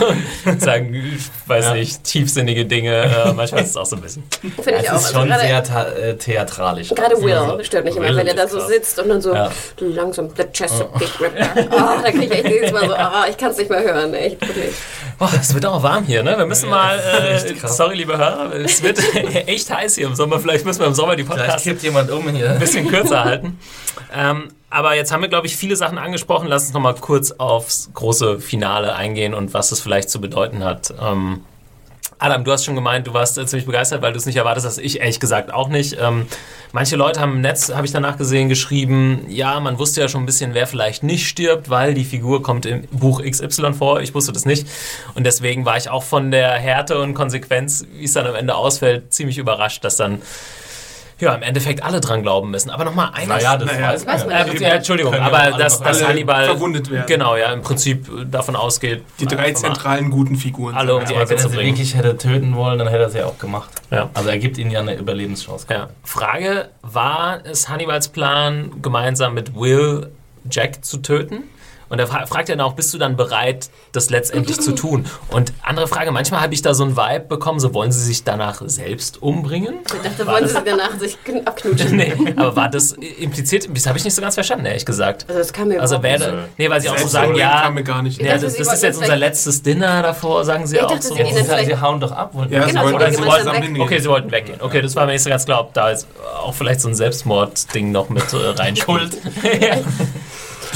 und sagen, ich weiß Ja. nicht, tiefsinnige Dinge. Äh, manchmal ist es auch so ein bisschen. Finde ich Es auch. ist Also schon sehr äh, theatralisch. Gerade Will stört mich immer, Will wenn er da so krass. sitzt und dann so Ja. langsam the Chesapeake Ripper. Oh, da kriege ich echt jedes Mal so, ah, ich kann es nicht mehr hören, echt wirklich. Oh, es wird auch warm hier, ne? Wir müssen mal, äh, sorry liebe Hörer, es wird echt heiß hier im Sommer. Vielleicht müssen wir im Sommer die Vielleicht kippt jemand um hier. ein bisschen kürzer halten. Ähm, aber jetzt haben wir, glaube ich, viele Sachen angesprochen. Lass uns noch mal kurz aufs große Finale eingehen und was es vielleicht zu bedeuten hat. Ähm, Adam, du hast schon gemeint, du warst äh, ziemlich begeistert, weil du es nicht erwartet hast. Ich ehrlich gesagt auch nicht. Ähm, manche Leute haben im Netz, habe ich danach gesehen, geschrieben, ja, man wusste ja schon ein bisschen, wer vielleicht nicht stirbt, weil die Figur kommt im Buch XY vor. Ich wusste das nicht. Und deswegen war ich auch von der Härte und Konsequenz, wie es dann am Ende ausfällt, ziemlich überrascht, dass dann ja, im Endeffekt alle dran glauben müssen. Aber nochmal eine Naja, das Naja, weiß man ja. äh, ja, Entschuldigung, ja aber alle dass, dass Hannibal verwundet werden. Genau, ja, im Prinzip davon ausgeht, Die drei zentralen guten Figuren. alle um die Aber Ecke wenn er zu sie bringen. wirklich hätte töten wollen, dann hätte er sie auch gemacht. Ja. Also er gibt ihnen ja eine Überlebenschance. Ja. Frage: War es Hannibals Plan, gemeinsam mit Will Jack zu töten? Und er fra fragt ja dann auch, bist du dann bereit, das letztendlich zu tun? Und andere Frage, manchmal habe ich da so ein Vibe bekommen, so wollen sie sich danach selbst umbringen? Ich dachte, wollen sie danach sich kn- abknutschen. nee, aber war das impliziert, das habe ich nicht so ganz verstanden, ehrlich gesagt. Also das kam mir Also wäre, nicht. nee, weil sie auch so sagen, ja, kam mir gar nicht. ja das, das ist jetzt unser letztes Dinner davor, sagen sie Ich auch dachte, so. sie ist ja, vielleicht- sie hauen doch ab. wollen- Ja, Genau, sie sie wollten. Okay, sie wollten weggehen. Okay, das war mir nicht so ganz klar, ob da jetzt auch vielleicht so ein Selbstmordding noch mit äh, reinschuld. ja.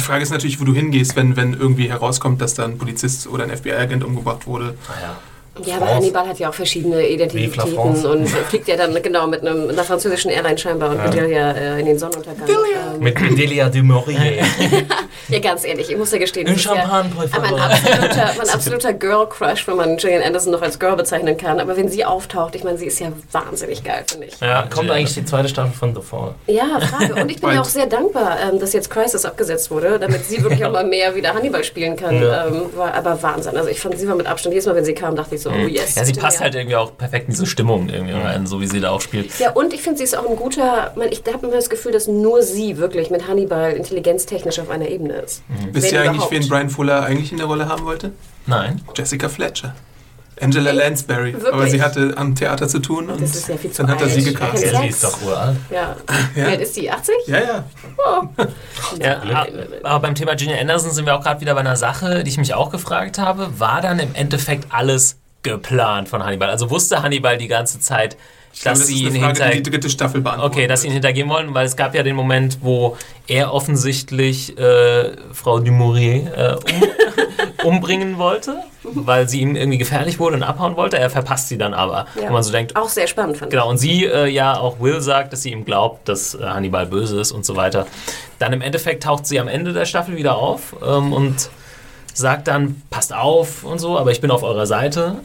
Die Frage ist natürlich, wo du hingehst, wenn, wenn irgendwie herauskommt, dass da ein Polizist oder ein FBI-Agent umgebracht wurde. Ja, aber France. Hannibal hat ja auch verschiedene Identitäten und fliegt ja dann genau mit, einem, mit einer französischen Airline scheinbar und ja äh, in den Sonnenuntergang. Ähm, Mit Delia du Maurier. ja, ganz ehrlich, ich muss ja gestehen, ist Champagne, ja aber ein absoluter, mein absoluter Girl-Crush, wenn man Gillian Anderson noch als Girl bezeichnen kann. Aber wenn sie auftaucht, ich meine, sie ist ja wahnsinnig geil, finde ich. Ja, Kommt eigentlich die zweite Staffel von The Fall? Ja, Frage. Und ich bin ja auch sehr dankbar, ähm, dass jetzt Crisis abgesetzt wurde, damit sie wirklich auch mal mehr wieder Hannibal spielen kann. Ja. Ähm, war aber Wahnsinn. Also ich fand, sie war mit Abstand, jedes Mal, wenn sie kam, dachte ich so, oh yes. Ja, sie passt mehr. halt irgendwie auch perfekt in diese Stimmung irgendwie rein, so wie sie da auch spielt. Ja, und ich finde, sie ist auch ein guter, man, ich habe immer das Gefühl, dass nur sie wirklich mit Hannibal intelligenztechnisch auf einer Ebene ist. Wisst Wenn ihr eigentlich, wen Brian Fuller eigentlich in der Rolle haben wollte? Nein. Jessica Fletcher. Angela Lansbury. Wirklich? Aber sie hatte am Theater zu tun und Das ist ja viel zu dann hat er sie alt. gecastet. Ja, Ja, sie ist doch uralt. Ja. Ja. Wie alt ist sie? 80? Ja, ja. Ja, aber beim Thema Gillian Anderson sind wir auch gerade wieder bei einer Sache, die ich mich auch gefragt habe. War dann im Endeffekt alles geplant von Hannibal? Also wusste Hannibal die ganze Zeit, Ich glaube, dass das sie ist ihn Frage, hinter... die die dritte Staffel beantwortet. Okay, dass sie ihn hintergehen wollten, weil es gab ja den Moment, wo er offensichtlich äh, Frau Dumouriez äh, um, umbringen wollte, weil sie ihm irgendwie gefährlich wurde und abhauen wollte. Er verpasst sie dann aber. Ja. Und man so denkt, Auch sehr spannend fand Genau, und sie äh, ja auch Will sagt, dass sie ihm glaubt, dass äh, Hannibal böse ist und so weiter. Dann im Endeffekt taucht sie am Ende der Staffel wieder auf ähm, und sagt dann, passt auf und so, aber ich bin auf eurer Seite.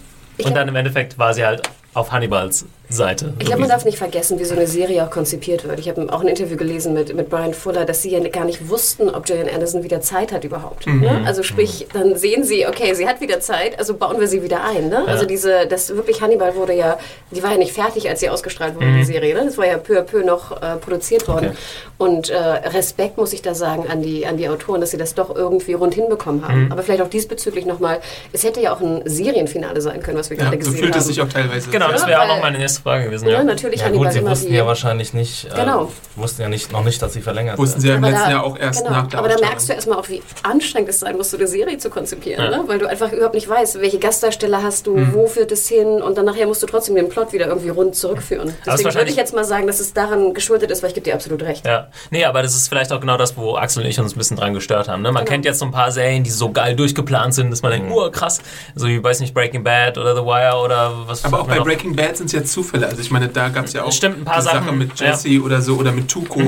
Und dann im Endeffekt war sie halt auf Hannibals Seite. Ich glaube, man darf nicht vergessen, wie so eine Serie auch konzipiert wird. Ich habe auch ein Interview gelesen mit, mit Brian Fuller, dass sie ja gar nicht wussten, ob Gillian Anderson wieder Zeit hat überhaupt. Ne? Also sprich, dann sehen sie, okay, sie hat wieder Zeit, also bauen wir sie wieder ein. Ne? Also diese, das wirklich Hannibal wurde ja, die war ja nicht fertig, als sie ausgestrahlt wurde, die Serie. Ne? Das war ja peu à peu noch äh, produziert worden. Und äh, Respekt muss ich da sagen an die, an die Autoren, dass sie das doch irgendwie rund hinbekommen haben. Aber vielleicht auch diesbezüglich nochmal, es hätte ja auch ein Serienfinale sein können, was wir Ja, gerade so gesehen fühlt haben. es sich auch teilweise. Genau, das Ja, wäre auch weil- noch meine nächste Frage gewesen, Ja, ja. natürlich Ja Hannibal gut, sie immer wussten die. ja wahrscheinlich nicht, äh, Genau. wussten ja nicht, noch nicht, dass sie verlängert Wussten wird. sie ja im Aber letzten da- Jahr auch erst genau. nach der Aber da merkst du erstmal auch, wie anstrengend es sein muss, so eine Serie zu konzipieren, Ja. ne? weil du einfach überhaupt nicht weißt, welche Gastdarsteller hast du, Mhm. wo führt es hin und dann nachher musst du trotzdem den Plot wieder irgendwie rund zurückführen. Deswegen würde ich jetzt mal sagen, dass es daran geschuldet ist, weil ich gebe dir absolut recht. Ja, nee, aber das ist vielleicht auch genau das, wo Axel und ich uns ein bisschen dran gestört haben. Ne? Man Genau. kennt jetzt so ein paar Serien, die so geil durchgeplant sind, dass man denkt, oh krass, so wie, weiß nicht, Breaking Bad oder The Wire oder was. Aber auch bei noch? Breaking Bad sind es ja Zufälle. Also ich meine, da gab es ja auch Stimmt, ein paar die Sache Sachen, mit ja. Mhm. Jesse oder so oder mit Tuco,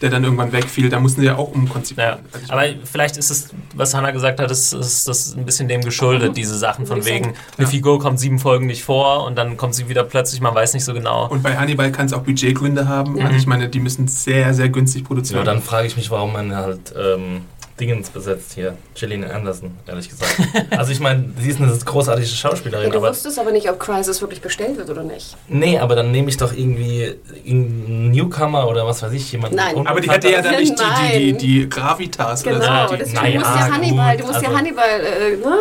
der dann irgendwann wegfiel. Da mussten sie ja auch umkonzipieren. Ja, Also aber meine, vielleicht ist es, was Hannah gesagt hat, ist, ist das ein bisschen dem geschuldet, diese Sachen von wegen, eine Figur kommt sieben Folgen nicht vor und dann kommt sie wieder plötzlich, man weiß nicht so genau. und bei Hannibal kann es auch Budgetgründe haben. Also ich meine, die müssen sehr, sehr günstig Ja, produzieren. dann frage ich mich, warum man halt ähm, Dingens besetzt hier. Gillian Anderson, ehrlich gesagt. also ich meine, sie ist eine großartige Ja, Schauspielerin, du aber wusstest aber nicht, ob Crisis wirklich bestellt wird oder nicht. nee, aber dann nehme ich doch irgendwie einen Newcomer oder was weiß ich, jemanden. Nein. aber die hatte ja dann nicht die, die, die, die Gravitas Genau, oder so. Naja, du musst ja Hannibal, du musst ja also- Hannibal äh, ne,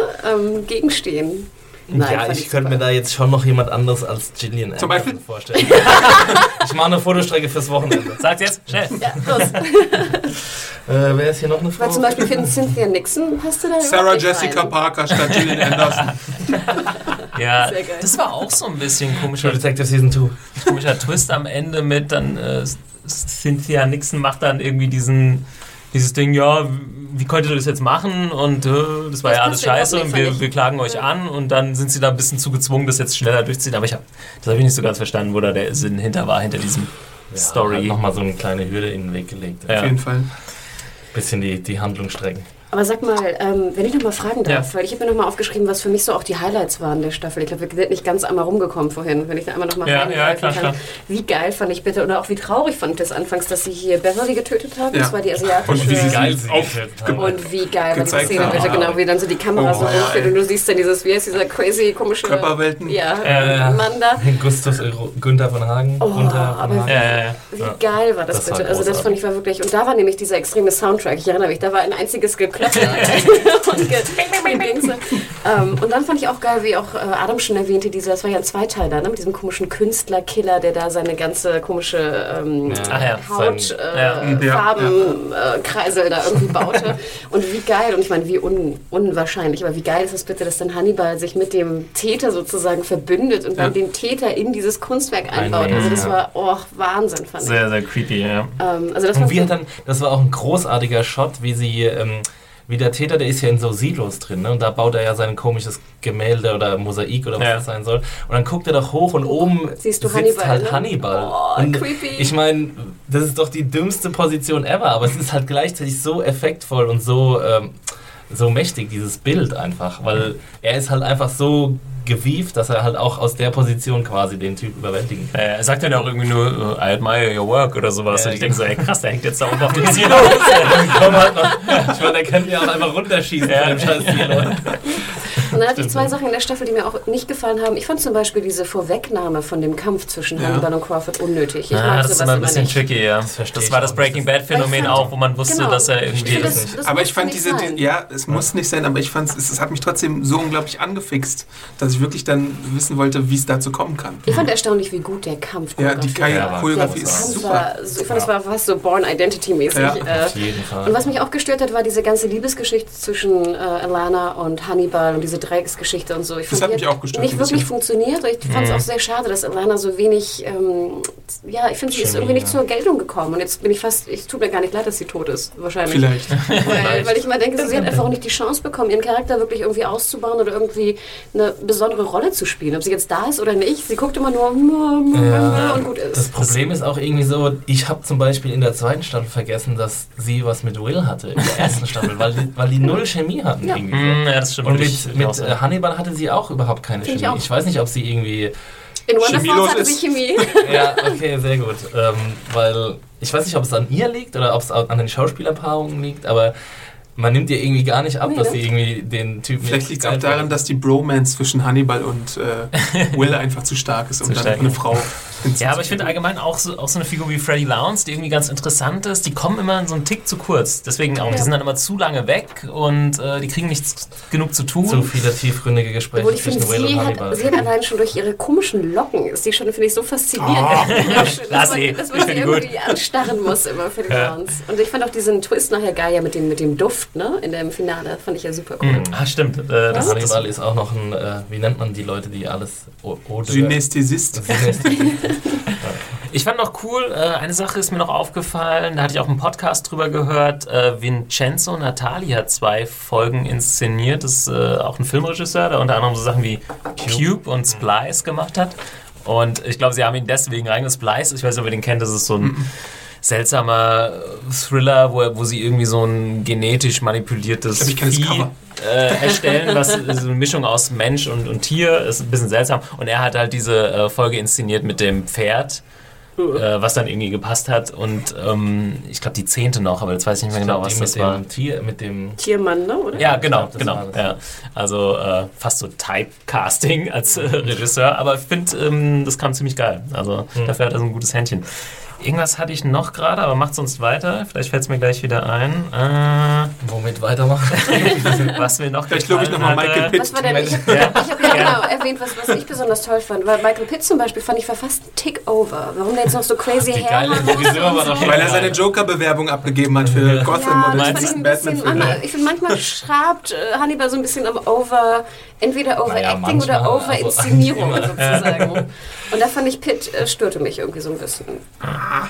ähm, gegenstehen. Nein, ja, ich könnte mir da jetzt schon noch jemand anderes als Gillian Zum Anderson Beispiel? vorstellen. ich mache eine Fotostrecke fürs Wochenende. Sagt jetzt, schnell. Ja, los. Äh, wer ist hier noch eine Frau? Weil zum Beispiel für den Cynthia Nixon passt du da Sarah Jessica rein. Parker statt Gillian Anderson. Ja, das war auch so ein bisschen komischer, Detective Season 2. komischer Twist am Ende mit dann äh, Cynthia Nixon macht dann irgendwie diesen dieses Ding, ja, wie könnt ihr das jetzt machen? Und äh, das war Das ja alles überhaupt scheiße und wir, wir klagen euch an und dann sind sie da ein bisschen zu gezwungen, das jetzt schneller durchzuziehen. Aber ich hab, das habe ich nicht so ganz verstanden, wo da der Sinn hinter war, hinter diesem Story. Hat nochmal so eine kleine Hürde in den Weg gelegt. Ja. Auf jeden Fall. Bisschen die, die Handlung strecken. Aber sag mal, ähm, wenn ich noch mal fragen darf, Ja. weil ich habe mir noch mal aufgeschrieben, was für mich so auch die Highlights waren der Staffel. Ich glaube, wir sind nicht ganz einmal rumgekommen vorhin, wenn ich da einmal noch mal Ja, ja, klar, kann. klar. Wie geil fand ich bitte, oder auch wie traurig fand ich das anfangs, dass sie hier Beverly getötet haben. Ja. Das war die asiatische... Und wie Geil, sie getötet haben. Und wie geil war gezeigt Szene, bitte, genau, wie dann so die Kamera Oh, so ey. und du siehst dann dieses, wie heißt dieser crazy, komische... Körperwelten. Ja, Äh, Mann da. Gustus äh, Günther von Hagen. Oh, Gunther von aber Hagen. Ja, ja, ja. Wie geil war das, Das war bitte? also das fand ich war wirklich. Und da war nämlich dieser extreme Soundtrack. Ich erinnere mich, da war ein einziges Und ge ähm, Und dann fand ich auch geil, wie auch äh, Adam schon erwähnte, dieser, das war ja ein Zweiteiler, ne? mit diesem komischen Künstlerkiller, der da seine ganze komische ähm, ja, Haut, sein- äh, ja. Äh, da irgendwie baute. und wie geil, und ich meine, wie un unwahrscheinlich, aber wie geil ist es bitte, dass dann Hannibal sich mit dem Täter sozusagen verbündet und dann Ja. den Täter in dieses Kunstwerk einbaut. Also das ja. war, oh, Wahnsinn, fand ich. Sehr, sehr creepy, ja. Ähm, also das Und fand wie dann, das war auch ein großartiger Shot, wie sie, ähm, wie der Täter, der ist ja in so Silos drin, ne? Und da baut er ja sein komisches Gemälde oder Mosaik oder was Ja. das sein soll. Und dann guckt er doch hoch und oben Siehst du sitzt Hannibal, halt ne? Hannibal. Oh, und creepy. Ich meine, das ist doch die dümmste Position ever, aber es ist halt gleichzeitig so effektvoll und so, ähm, so mächtig, dieses Bild einfach, weil er ist halt einfach so gewieft, dass er halt auch aus der Position quasi den Typ überwältigen kann. Er sagt dann auch irgendwie nur, I admire your work oder sowas. Ja, und ich denke so, ey krass, der hängt jetzt da oben auf dem Silo. Ich meine, der könnte ja auch einfach runterschießen Ja. von dem scheiß Silo. Und dann hatte ich zwei Sachen in der Staffel, die mir auch nicht gefallen haben. Ich fand zum Beispiel diese Vorwegnahme von dem Kampf zwischen Ja. Hannibal und Crawford unnötig. Ich Ah, mag das ist sowas immer ein bisschen nicht. tricky, ja. Das ich war das. Breaking Bad Phänomen fand- auch, wo man wusste, Genau. dass er irgendwie... das das, das aber ich fand diese, die, ja, es muss nicht sein, aber ich fand es, es hat mich trotzdem so unglaublich angefixt, dass ich wirklich dann wissen wollte, wie es dazu kommen kann. Ich fand erstaunlich, wie gut der Kampf Ja, die Ja. Choreografie Der ist super. War, ich fand, es war fast so Born Identity-mäßig. Ja, äh, Auf jeden Fall. Und was mich auch gestört hat, war diese ganze Liebesgeschichte zwischen äh, Alana und Hannibal und diese Dreiecksgeschichte und so. Ich Das fand, hat mich auch gestört, Nicht wirklich funktioniert. Ich fand es auch sehr schade, dass Alana so wenig, ähm, ja, ich finde, sie ist irgendwie nicht ja. zur Geltung gekommen. Und jetzt bin ich fast, ich tut mir gar nicht leid, dass sie tot ist, wahrscheinlich. Vielleicht. Weil, weil ich immer denke, so, sie hat einfach auch nicht die Chance bekommen, ihren Charakter wirklich irgendwie auszubauen oder irgendwie eine besondere Rolle zu spielen. Ob sie jetzt da ist oder nicht, sie guckt immer nur Ja. und gut Das ist. Problem ist auch irgendwie so, ich habe zum Beispiel in der zweiten Staffel vergessen, dass sie was mit Will hatte, in der ersten Staffel, weil die, weil die null Chemie hatten Ja. irgendwie. Hm, ja, das stimmt. Und mit, mit sagen. äh, Hannibal hatte sie auch überhaupt keine ich Chemie. auch. Ich, weiß nicht, ob sie irgendwie. In Wonder chemielos Falls hatte ist. sie Chemie. Ja, okay, sehr gut. Ähm, weil ich weiß nicht, ob es an ihr liegt oder ob es an den Schauspielerpaarungen liegt, aber man nimmt ihr irgendwie gar nicht ab, Nee, dass sie irgendwie den Typen. Vielleicht liegt es auch daran, dass die Bromance zwischen Hannibal und äh, Will einfach zu stark ist, um dann stark, eine ja. Frau Ja, aber ich finde allgemein auch so, auch so eine Figur wie Freddy Lounce, die irgendwie ganz interessant ist, die kommen immer so einen Tick zu kurz. Deswegen auch, die sind dann immer zu lange weg und äh, die kriegen nicht genug zu tun. Zu viele tiefgründige Gespräche Obwohl ich finde, zwischen Will sie und hat, Hannibal. sie hat allein schon durch ihre komischen Locken, ist die schon, finde ich, so faszinierend. dass Lass man, sie. dass Ich man sie find die gut. irgendwie anstarren muss immer für die Clowns. Und ich fand auch diesen Twist nachher geil, ja, mit dem, mit dem Duft, ne, in dem Finale, fand ich ja super cool. Ah, stimmt. Äh, das, das, Hannibal ist auch noch ein, äh, wie nennt man die Leute, die alles O- Odeur- Synästhesist. Ich fand noch cool, äh, eine Sache ist mir noch aufgefallen, da hatte ich auch einen Podcast drüber gehört. Äh, Vincenzo Natali hat zwei Folgen inszeniert. Das ist äh, auch ein Filmregisseur, der unter anderem so Sachen wie Cube und Splice gemacht hat. Und ich glaube, sie haben ihn deswegen reingesplice. Ich weiß nicht, ob ihr den kennt, das ist so ein seltsamer Thriller, wo, wo sie irgendwie so ein genetisch manipuliertes Ich glaub, ich Vieh äh, erstellen, was so eine Mischung aus Mensch und, und Tier ist ein bisschen seltsam. Und er hat halt diese äh, Folge inszeniert mit dem Pferd, äh, was dann irgendwie gepasst hat. Und ähm, ich glaube die zehnte noch, aber jetzt weiß ich nicht mehr Ich genau, was das mit war. dem Tier, mit dem Tiermann, ne, oder? Ja, genau, glaub, genau. Ja. Also äh, fast so Typecasting als äh, Regisseur, aber ich finde, ähm, das kam ziemlich geil. Also dafür hat er so ein gutes Händchen. Irgendwas hatte ich noch gerade, aber macht sonst weiter. Vielleicht fällt es mir gleich wieder ein. Äh, womit weitermachen. was mir noch Vielleicht lobe ich nochmal. Michael Pitt. Was war denn? Ich habe Ja. hab ja genau erwähnt, was, was ich besonders toll fand. Weil Michael Pitt zum Beispiel fand ich war fast ein Tick over. Warum der jetzt noch so crazy doch so. Weil er seine Joker-Bewerbung abgegeben hat für Gotham Ja, oder das den fand ich nächsten ein bisschen Batman-Film. anders. Ich finde, manchmal schrabt äh, Hannibal so ein bisschen am Over, entweder Overacting manchmal, oder also Overinszenierung immer. sozusagen. Und da fand ich Pitt äh, störte mich irgendwie so ein bisschen.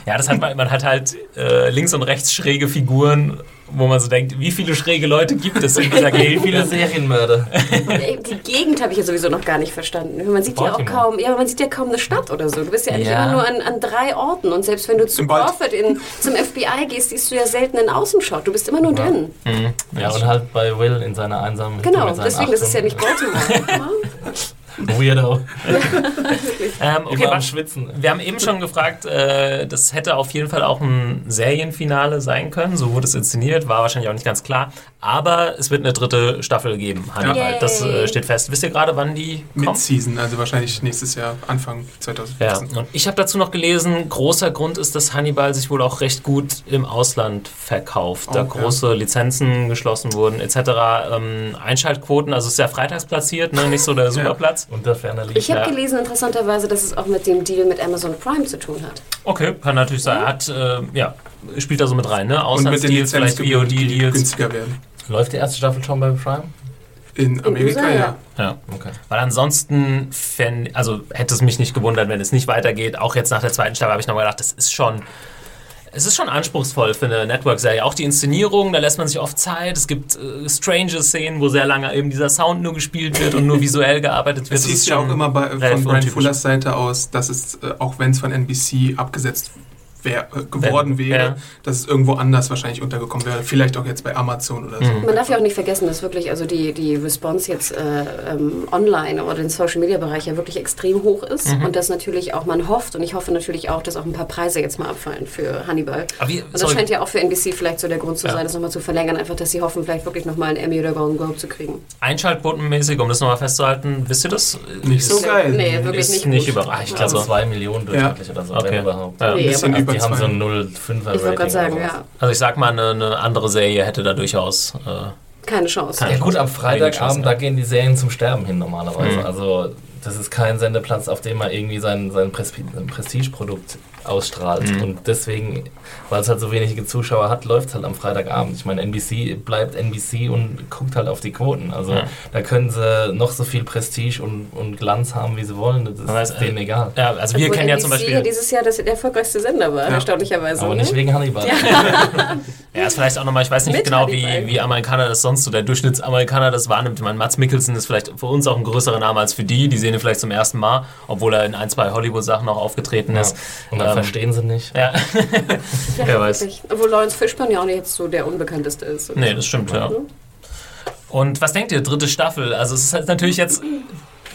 Ja, das hat man, man hat halt äh, links und rechts schräge Figuren, wo man so denkt, wie viele schräge Leute gibt es in dieser Wie Gegend? viele Serienmörder. Äh, die Gegend habe ich ja sowieso noch gar nicht verstanden. Man sieht ja auch kaum, ja, man sieht ja kaum eine Stadt oder so. Du bist ja eigentlich Ja. immer nur an, an drei Orten. Und selbst wenn du zu. Crawford in, zum FBI gehst, siehst du ja selten einen Außenshot. Du bist immer nur drin. Ja, und halt bei Will in seiner einsamen Genau, deswegen, das ist ja nicht Achtung. Baltimore. Weirdo. Ähm, okay, Immer am wa- Schwitzen. wir haben eben schon gefragt, äh, das hätte auf jeden Fall auch ein Serienfinale sein können. So wurde es inszeniert, war wahrscheinlich auch nicht ganz klar. Aber es wird eine dritte Staffel geben, Hannibal. Ja. Das äh, steht fest. Wisst ihr gerade, wann die kommt? Mid-Season, also wahrscheinlich nächstes Jahr, Anfang Ja, 2014. und ich habe dazu noch gelesen, großer Grund ist, dass Hannibal sich wohl auch recht gut im Ausland verkauft, da Oh, ja. große Lizenzen geschlossen wurden etc. Ähm, Einschaltquoten, also es ist ja freitags platziert, ne? nicht so der Superplatz. Unter ferner Ich habe Ja. gelesen, interessanterweise, dass es auch mit dem Deal mit Amazon Prime zu tun hat. Okay, kann natürlich sein. Er hat, äh, ja, spielt da so mit rein, ne? Und mit den Auslandsdeals, vielleicht VOD-Deals. günstiger werden. Läuft die erste Staffel schon bei Prime? In Amerika, USA, ja. Ja. Okay. Weil ansonsten, fänd, also hätte es mich nicht gewundert, wenn es nicht weitergeht. Auch jetzt nach der zweiten Staffel habe ich nochmal gedacht, das ist schon. Es ist schon anspruchsvoll für eine Network-Serie. Auch die Inszenierung, da lässt man sich oft Zeit. Es gibt äh, strange Szenen, wo sehr lange eben dieser Sound nur gespielt wird und nur visuell gearbeitet wird. Es hieß ja auch immer bei, von Brian. Fullers Seite aus, dass es, äh, auch wenn es von NBC abgesetzt wär, äh, geworden wäre, ja. dass es irgendwo anders wahrscheinlich untergekommen wäre. Vielleicht auch jetzt bei Amazon oder so. Mhm. Man darf ja auch nicht vergessen, dass wirklich also die, die Response jetzt äh, ähm, online oder im Social Media Bereich ja wirklich extrem hoch ist Mhm. und dass natürlich auch man hofft und ich hoffe natürlich auch, dass auch ein paar Preise jetzt mal abfallen für Hannibal. Aber wie, Und das sorry, scheint ja auch für NBC vielleicht so der Grund zu Ja. sein, das nochmal zu verlängern, einfach, dass sie hoffen, vielleicht wirklich nochmal einen Emmy oder Golden Globe zu kriegen. Einschaltquotenmäßig, um das nochmal festzuhalten, wisst ihr das? Nicht so Ist- geil. Nee, wirklich ist nicht. nicht überreicht. Also Also, zwei Millionen durchschnittlich oder so, Okay. wenn überhaupt. Ja. Ein Nee, bisschen aber- über Die haben so ein 0,5er Ich wollte gerade sagen, Rating. ja, also ich sag mal, eine, eine andere Serie hätte da durchaus. Äh, keine Chance. Keine Ja gut, am Freitagabend, da gehen die Serien zum Sterben hin normalerweise. Mhm. Also das ist kein Sendeplatz, auf dem man irgendwie sein, sein Prestigeprodukt ausstrahlt. Mhm. Und deswegen, weil es halt so wenige Zuschauer hat, läuft es halt am Freitagabend. Ich meine, NBC bleibt NBC und guckt halt auf die Quoten. Also Ja. da können sie noch so viel Prestige und, und Glanz haben, wie sie wollen. Das ist Aber es- denen egal. ja, also wir Obwohl kennen ja NBC zum Beispiel. dieses Jahr das der erfolgreichste Sender war, Ja. erstaunlicherweise. Aber ne? nicht wegen Hannibal. Ja, ist vielleicht auch nochmal, ich weiß nicht Mit genau, wie, Hannibal. wie Amerikaner das sonst so, der Durchschnittsamerikaner das wahrnimmt. Ich meine, Mats Mikkelsen ist vielleicht für uns auch ein größerer Name als für die. Die sehen ihn vielleicht zum ersten Mal, obwohl er in ein, zwei Hollywood-Sachen auch aufgetreten Ja. ist. Und dann Ähm, verstehen sie nicht. Ja, Ja, Wer weiß. wirklich. Obwohl Lawrence Fishburne ja auch nicht jetzt so der unbekannteste ist. oder nee, das stimmt, ja. Und was denkt ihr, dritte Staffel? Also es ist halt natürlich jetzt,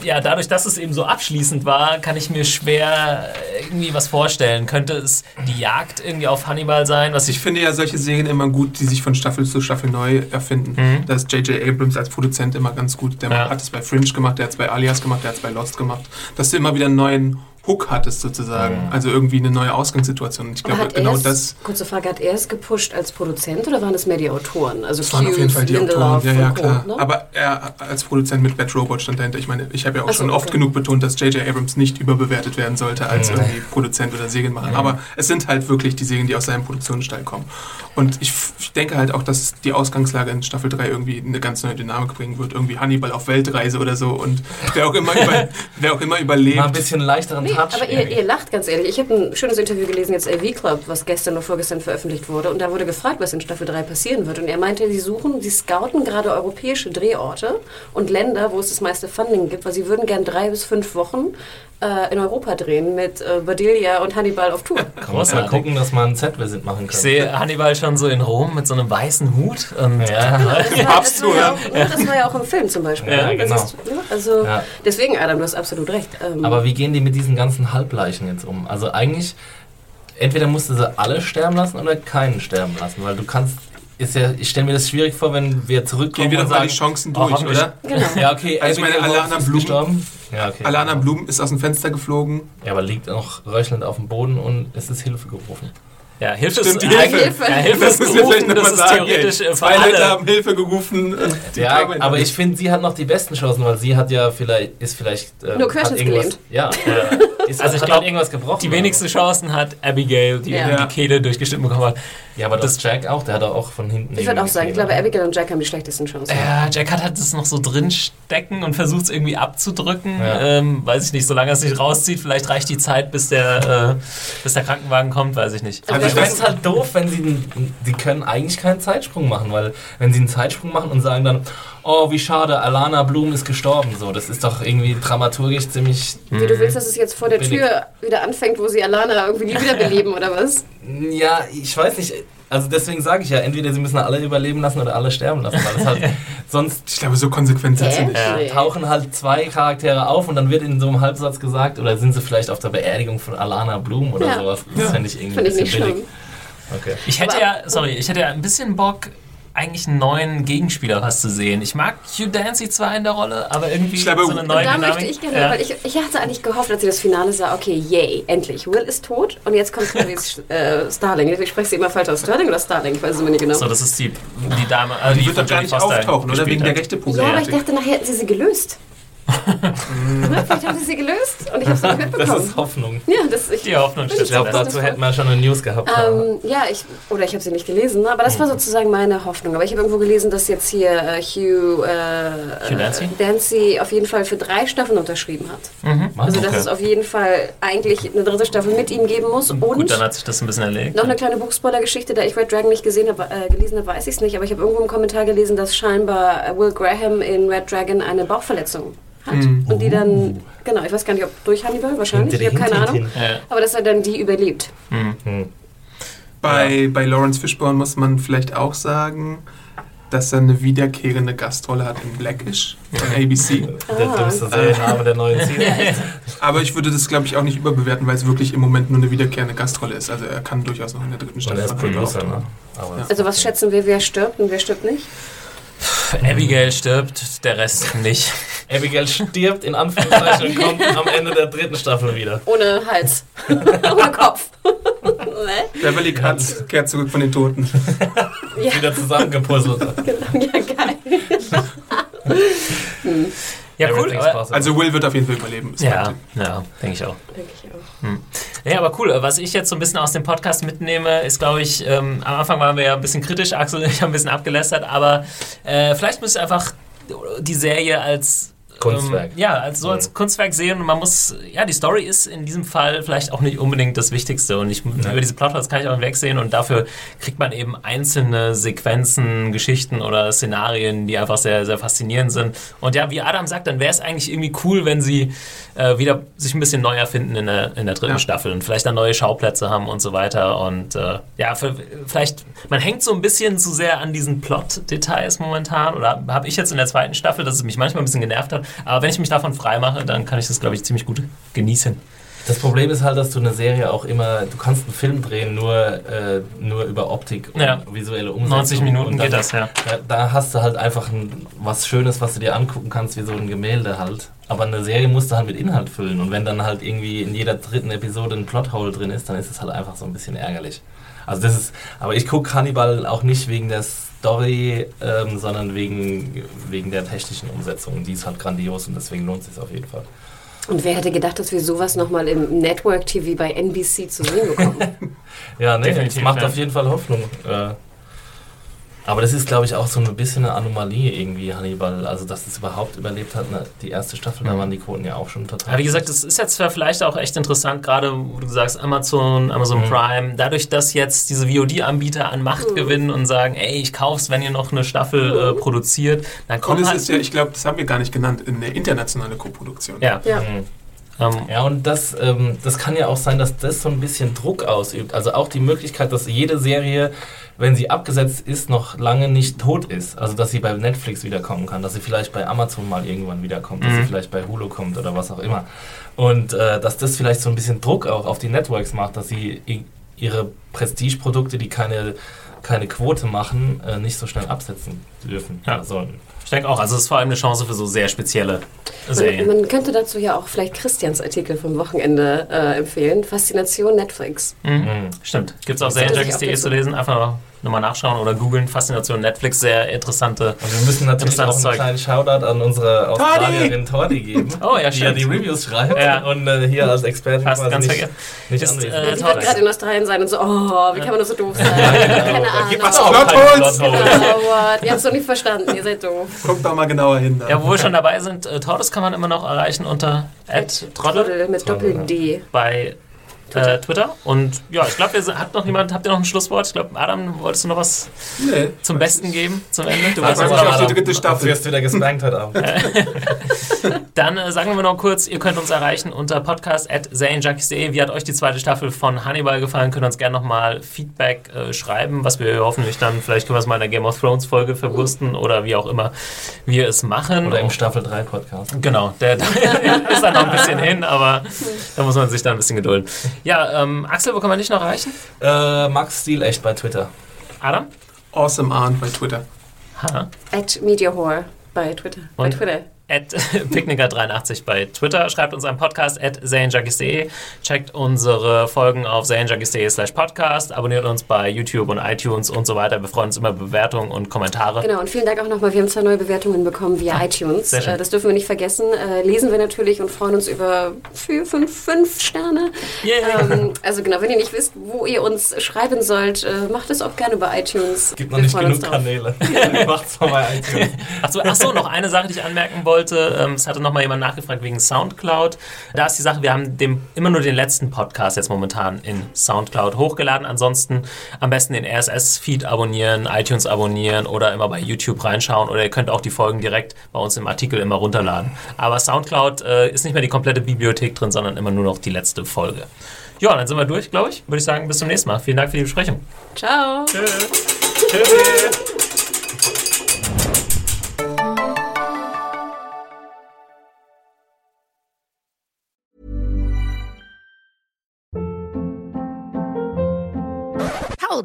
ja, dadurch, dass es eben so abschließend war, kann ich mir schwer irgendwie was vorstellen. Könnte es die Jagd irgendwie auf Hannibal sein, was Ich ich finde ja solche Serien immer gut, die sich von Staffel zu Staffel neu erfinden. Mhm. Da ist J.J. Abrams als Produzent immer ganz gut. Der Ja. hat es bei Fringe gemacht, der hat es bei Alias gemacht, der hat es bei Lost gemacht. Dass du immer wieder einen neuen Hook hattest sozusagen. Also irgendwie eine neue Ausgangssituation. Und ich glaube, genau es, das kurze Frage, hat er es gepusht als Produzent oder waren es mehr die Autoren? Also das waren auf jeden Fall die Lindelof Autoren. Ja, ja, klar. ne? Aber er als Produzent mit Bad Robot stand dahinter. Ich meine, ich habe ja auch Ach so, schon oft okay. genug betont, dass J.J. Abrams nicht überbewertet werden sollte als irgendwie Produzent oder Serienmacher. Aber es sind halt wirklich die Serien, die aus seinem Produktionsstall kommen. Und ich, ich denke halt auch, dass die Ausgangslage in Staffel 3 irgendwie eine ganz neue Dynamik bringen wird. Irgendwie Hannibal auf Weltreise oder so. Und wer auch immer, über, wer auch immer überlebt. Mal ein bisschen leichteren Nee, Touch. aber ihr, ihr lacht ganz ehrlich. Ich habe ein schönes Interview gelesen, jetzt AV Club, was gestern oder vorgestern veröffentlicht wurde. Und da wurde gefragt, was in Staffel 3 passieren wird. Und er meinte, sie suchen, sie scouten gerade europäische Drehorte und Länder, wo es das meiste Funding gibt, weil sie würden gern drei bis fünf Wochen äh, in Europa drehen mit äh, Bedelia und Hannibal auf Tour. Man muss mal gucken, dass man einen Set-Visit machen Ich kann. sehe Hannibal schon so in Rom mit so einem weißen Hut. Und Ja. Das war, das, Papst war ja ne, das war ja auch im Film zum Beispiel. Ja, genau. ist? Also Ja. deswegen, Adam, du hast absolut recht. Ähm, Aber wie gehen die mit diesen ganzen Halbleichen jetzt um? Also eigentlich, entweder musst du sie alle sterben lassen oder keinen sterben lassen, weil du kannst, ist ja, ich stelle mir das schwierig vor, wenn wir zurückkommen Gehen wir doch mal die Chancen oh, durch, hoffentlich- oder? genau. Ja, okay, Also ich meine, alle anderen Blumen- gestorben. Ja, okay. Alana Blum ist aus dem Fenster geflogen. Ja, aber liegt noch röchelnd auf dem Boden und es ist Hilfe gerufen. Ja, Hilfe Stimmt, ist die eigentlich- Hilfe. Ja, Hilfe Das ist müssen wir vielleicht gerufen, das nochmal ist sagen. theoretisch ey. äh, Zwei Leute haben Hilfe gerufen. Ja, aber ich finde, sie hat noch die besten Chancen, weil sie hat ja vielleicht, ist vielleicht... äh, Nur hat querschnittsgelähmt. irgendwas- Ja, ist, Also ich hat glaub, auch irgendwas gebrochen. Die wenigsten Chancen hat Abigail, die Ja. irgendwie die Kehle durchgeschnitten bekommen hat. Ja, aber das Jack auch, der hat auch von hinten... Ich würde auch sagen, ich glaube. Abigail und Jack haben die schlechtesten Chancen. Ja, Jack hat halt das noch so drin stecken und versucht es irgendwie abzudrücken. Ja. Ähm, weiß ich nicht, solange er es nicht rauszieht, vielleicht reicht die Zeit, bis der, äh, bis der Krankenwagen kommt, weiß ich nicht. Also ich finde es halt doof, wenn sie, einen- die können eigentlich keinen Zeitsprung machen, weil wenn sie einen Zeitsprung machen und sagen dann, oh wie schade, Alana Blum ist gestorben, so, das ist doch irgendwie dramaturgisch ziemlich, Wie du willst, dass es jetzt vor der Billig. Tür wieder anfängt, wo sie Alana irgendwie nie wiederbeleben oder was? ja, ich weiß nicht, also deswegen sage ich ja, entweder sie müssen alle überleben lassen oder alle sterben lassen, weil es halt, sonst Ich glaube, so konsequent sind sie nicht. Ja. Tauchen halt zwei Charaktere auf und dann wird in so einem Halbsatz gesagt, oder sind sie vielleicht auf der Beerdigung von Alana Blum oder Ja. sowas, das fände ich irgendwie Finde ein ich schlimm. billig. Okay. Ich hätte Aber- ja, sorry, ich hätte ja ein bisschen Bock, eigentlich einen neuen Gegenspieler was zu sehen. Ich mag Hugh Dancy zwar in der Rolle, aber irgendwie Ich glaube, so eine Und neue da Dynamik. möchte ich gerne, ja. weil ich, ich hatte eigentlich gehofft, als ich das Finale sah, okay, yay, endlich. Will ist tot und jetzt kommt Clarice äh, Starling. Ich spreche sie immer falsch aus. Starling oder Starling? Ich weiß es immer nicht genau. So, das ist die, die Dame, äh, Die die wird von doch gar nicht auftauchen, oder? Wegen der hat. rechte ja, aber ich dachte, nachher hätten sie sie gelöst. Ne, Vielleicht haben sie sie gelöst und ich habe es nicht Das mitbekommen. ist Hoffnung. Ja, das, ich, Die Hoffnung Ich stirbt glaube, dazu hätten wir schon eine News gehabt. Ähm, ja, ich, oder ich habe sie nicht gelesen, aber das war sozusagen meine Hoffnung. Aber ich habe irgendwo gelesen, dass jetzt hier äh, Hugh, äh, Hugh Dancy? Dancy auf jeden Fall für drei Staffeln unterschrieben hat. Also, dass Okay. es auf jeden Fall eigentlich eine dritte Staffel mit ihm geben muss. Und Gut, dann hat sich das ein bisschen erlegt. noch eine kleine Buchspoiler-Geschichte, da ich Red Dragon nicht gesehen habe, äh, gelesen habe, weiß ich es nicht, aber ich habe irgendwo im Kommentar gelesen, dass scheinbar äh, Will Graham in Red Dragon eine Bauchverletzung hat. Und die dann, genau, ich weiß gar nicht, ob durch Hannibal, wahrscheinlich, ich habe keine Ahnung. Ja. Aber dass er dann die überlebt. Bei, bei Lawrence Fishburne muss man vielleicht auch sagen, dass er eine wiederkehrende Gastrolle hat in Blackish von ABC. Der dümmste Serienname der neuen Season. Aber ich würde das, glaube ich, auch nicht überbewerten, weil es wirklich im Moment nur eine wiederkehrende Gastrolle ist. Also er kann durchaus noch in der dritten Und Staffel er ist Producer, ne? Ja. Also was schätzen wir, wer stirbt und wer stirbt nicht? Abigail stirbt, der Rest nicht. Abigail stirbt in Anführungszeichen und kommt am Ende der dritten Staffel wieder. Ohne Hals. Ohne Kopf. ne? Beverly Katz kehrt zurück von den Toten. Ja, Wieder zusammengepuzzelt. ja, geil. Ja, cool. Also Will wird auf jeden Fall überleben. ist ja, ja, denke ich auch. Denke ich auch. Ja, aber cool. Was ich jetzt so ein bisschen aus dem Podcast mitnehme, ist, glaube ich, ähm, am Anfang waren wir ja ein bisschen kritisch, Axel und ich haben ein bisschen abgelästert, aber äh, vielleicht muss ich einfach die Serie als Kunstwerk. Ähm, ja, als so als Kunstwerk sehen und man muss, ja, die Story ist in diesem Fall vielleicht auch nicht unbedingt das Wichtigste und ich, über diese Plotholes kann ich auch hinwegsehen und dafür kriegt man eben einzelne Sequenzen, Geschichten oder Szenarien, die einfach sehr, sehr faszinierend sind. Und ja, wie Adam sagt, dann wäre es eigentlich irgendwie cool, wenn sie äh, wieder sich ein bisschen neu erfinden in der, in der dritten Ja. Staffel und vielleicht dann neue Schauplätze haben und so weiter und äh, ja, für, vielleicht, man hängt so ein bisschen zu sehr an diesen Plot-Details momentan oder habe ich jetzt in der zweiten Staffel, dass es mich manchmal ein bisschen genervt hat, aber wenn ich mich davon frei mache, dann kann ich das, glaube ich, ziemlich gut genießen. Das Problem ist halt, dass du eine Serie auch immer, du kannst einen Film drehen nur, äh, nur über Optik und Ja. visuelle Umsetzung. 90 Minuten dann- geht das, ja. Da, da hast du halt einfach ein, was Schönes, was du dir angucken kannst, wie so ein Gemälde halt. Aber eine Serie musst du halt mit Inhalt füllen. Und wenn dann halt irgendwie in jeder dritten Episode ein Plothole drin ist, dann ist es halt einfach so ein bisschen ärgerlich. Also das ist, aber ich gucke Hannibal auch nicht wegen der Story, ähm, sondern wegen, wegen der technischen Umsetzung. Die ist halt grandios und deswegen lohnt es sich auf jeden Fall. Und wer hätte gedacht, dass wir sowas nochmal im Network TV bei NBC zu sehen bekommen? Ja, nee, Definitiv, es macht ja. auf jeden Fall Hoffnung. Äh, aber das ist, glaube ich, auch so ein bisschen eine Anomalie irgendwie, Hannibal. Also, dass es überhaupt überlebt hat. Ne? Die erste Staffel, da waren die Quoten ja auch schon total. Ja, wie gesagt, es ist jetzt vielleicht auch echt interessant, gerade wo du sagst Amazon, Amazon Prime, dadurch, dass jetzt diese VOD-Anbieter an Macht gewinnen und sagen, ey, ich kauf's, wenn ihr noch eine Staffel äh, produziert, dann Und kommen es halt... ist ja, ich glaube, das haben wir gar nicht genannt, eine internationale Koproduktion. ja, ja. ähm, Ja, und das, ähm, das kann ja auch sein, dass das so ein bisschen Druck ausübt. Also auch die Möglichkeit, dass jede Serie, wenn sie abgesetzt ist, noch lange nicht tot ist. Also dass sie bei Netflix wiederkommen kann, dass sie vielleicht bei Amazon mal irgendwann wiederkommt, dass sie vielleicht bei Hulu kommt oder was auch immer. Und äh, dass das vielleicht so ein bisschen Druck auch auf die Networks macht, dass sie ihre Prestigeprodukte, die keine, keine Quote machen, äh, nicht so schnell absetzen dürfen Ja. sollen. Ich denke auch, also es ist vor allem eine Chance für so sehr spezielle Man, Serien. man könnte dazu ja auch vielleicht Christians Artikel vom Wochenende äh, empfehlen. Faszination Netflix. Mhm. Stimmt. Gibt es auch serienjunkies.de auch zu lesen, einfach nochmal nachschauen oder googeln. Faszination Netflix, sehr interessante. Und wir müssen natürlich auch einen kleinen Shoutout an unsere Australierin Tordi geben, Oh, ja, die ja die Reviews schreibt Ja. und äh, hier als Expertin Fast quasi ganz nicht, vergessen. nicht Ist, anwesend äh, toll. wird gerade in Australien sein und so, oh, wie kann man nur so doof sein? Keine Ahnung. Gibt es auch auch Plotholes? Oh, what? Ihr habt es doch nicht verstanden, ihr seid doof. Guckt doch mal genauer hin. Da. Ja, wo wir schon dabei sind, äh, Tordes kann man immer noch erreichen unter @trottel Trottel mit Doppel-D. bei Twitter. Äh, Twitter. Und ja, ich glaube, hat noch jemand, habt ihr noch ein Schlusswort? Ich glaube, Adam, wolltest du noch was nee. zum Besten geben zum Ende? Du noch. auf die dritte Du Staffel. wirst wieder gespankt heute Abend. Dann äh, sagen wir noch kurz, ihr könnt uns erreichen unter podcast.serienjunkies.de. Wie hat euch die zweite Staffel von Hannibal gefallen? Könnt ihr uns gerne nochmal Feedback äh, schreiben, was wir hoffentlich dann, vielleicht können wir es mal in der Game of Thrones Folge verwursten oder wie auch immer wir es machen. Oder im Staffel 3 Podcast. Genau, der, der ist dann noch ein bisschen hin, aber da muss man sich dann ein bisschen gedulden. Ja, ähm, Axel, wo kann man dich noch erreichen? Äh, Max Stil echt bei Twitter. Adam? Awesome Arndt bei Twitter. Ha. At Mediahore bei Twitter. Bei Und? Twitter. At Picknicker83 bei Twitter. Schreibt uns einen Podcast at zanejunkies.de. Checkt unsere Folgen auf zanejunkies.de slash podcast. Abonniert uns bei YouTube und iTunes und so weiter. Wir freuen uns immer über Bewertungen und Kommentare. Genau, und vielen Dank auch nochmal. Wir haben zwei neue Bewertungen bekommen via iTunes. sehr schön. Äh, Das dürfen wir nicht vergessen. Äh, Lesen wir natürlich und freuen uns über vier, fünf, fünf Sterne. Yay. Ähm, also genau, wenn ihr nicht wisst, wo ihr uns schreiben sollt, äh, macht es auch gerne bei iTunes. Es gibt noch Wir nicht genug. Kanäle. Macht's mal bei iTunes. Achso, ach so, noch eine Sache, die ich anmerken wollte. Ähm, Es hatte noch mal jemand nachgefragt wegen Soundcloud. Da ist die Sache, wir haben dem, immer nur den letzten Podcast jetzt momentan in Soundcloud hochgeladen. Ansonsten am besten den RSS-Feed abonnieren, iTunes abonnieren oder immer bei YouTube reinschauen. Oder ihr könnt auch die Folgen direkt bei uns im Artikel immer runterladen. Aber Soundcloud äh, ist nicht mehr die komplette Bibliothek drin, sondern immer nur noch die letzte Folge. Ja, dann sind wir durch, glaube ich. Würde ich sagen, bis zum nächsten Mal. Vielen Dank für die Besprechung. Ciao.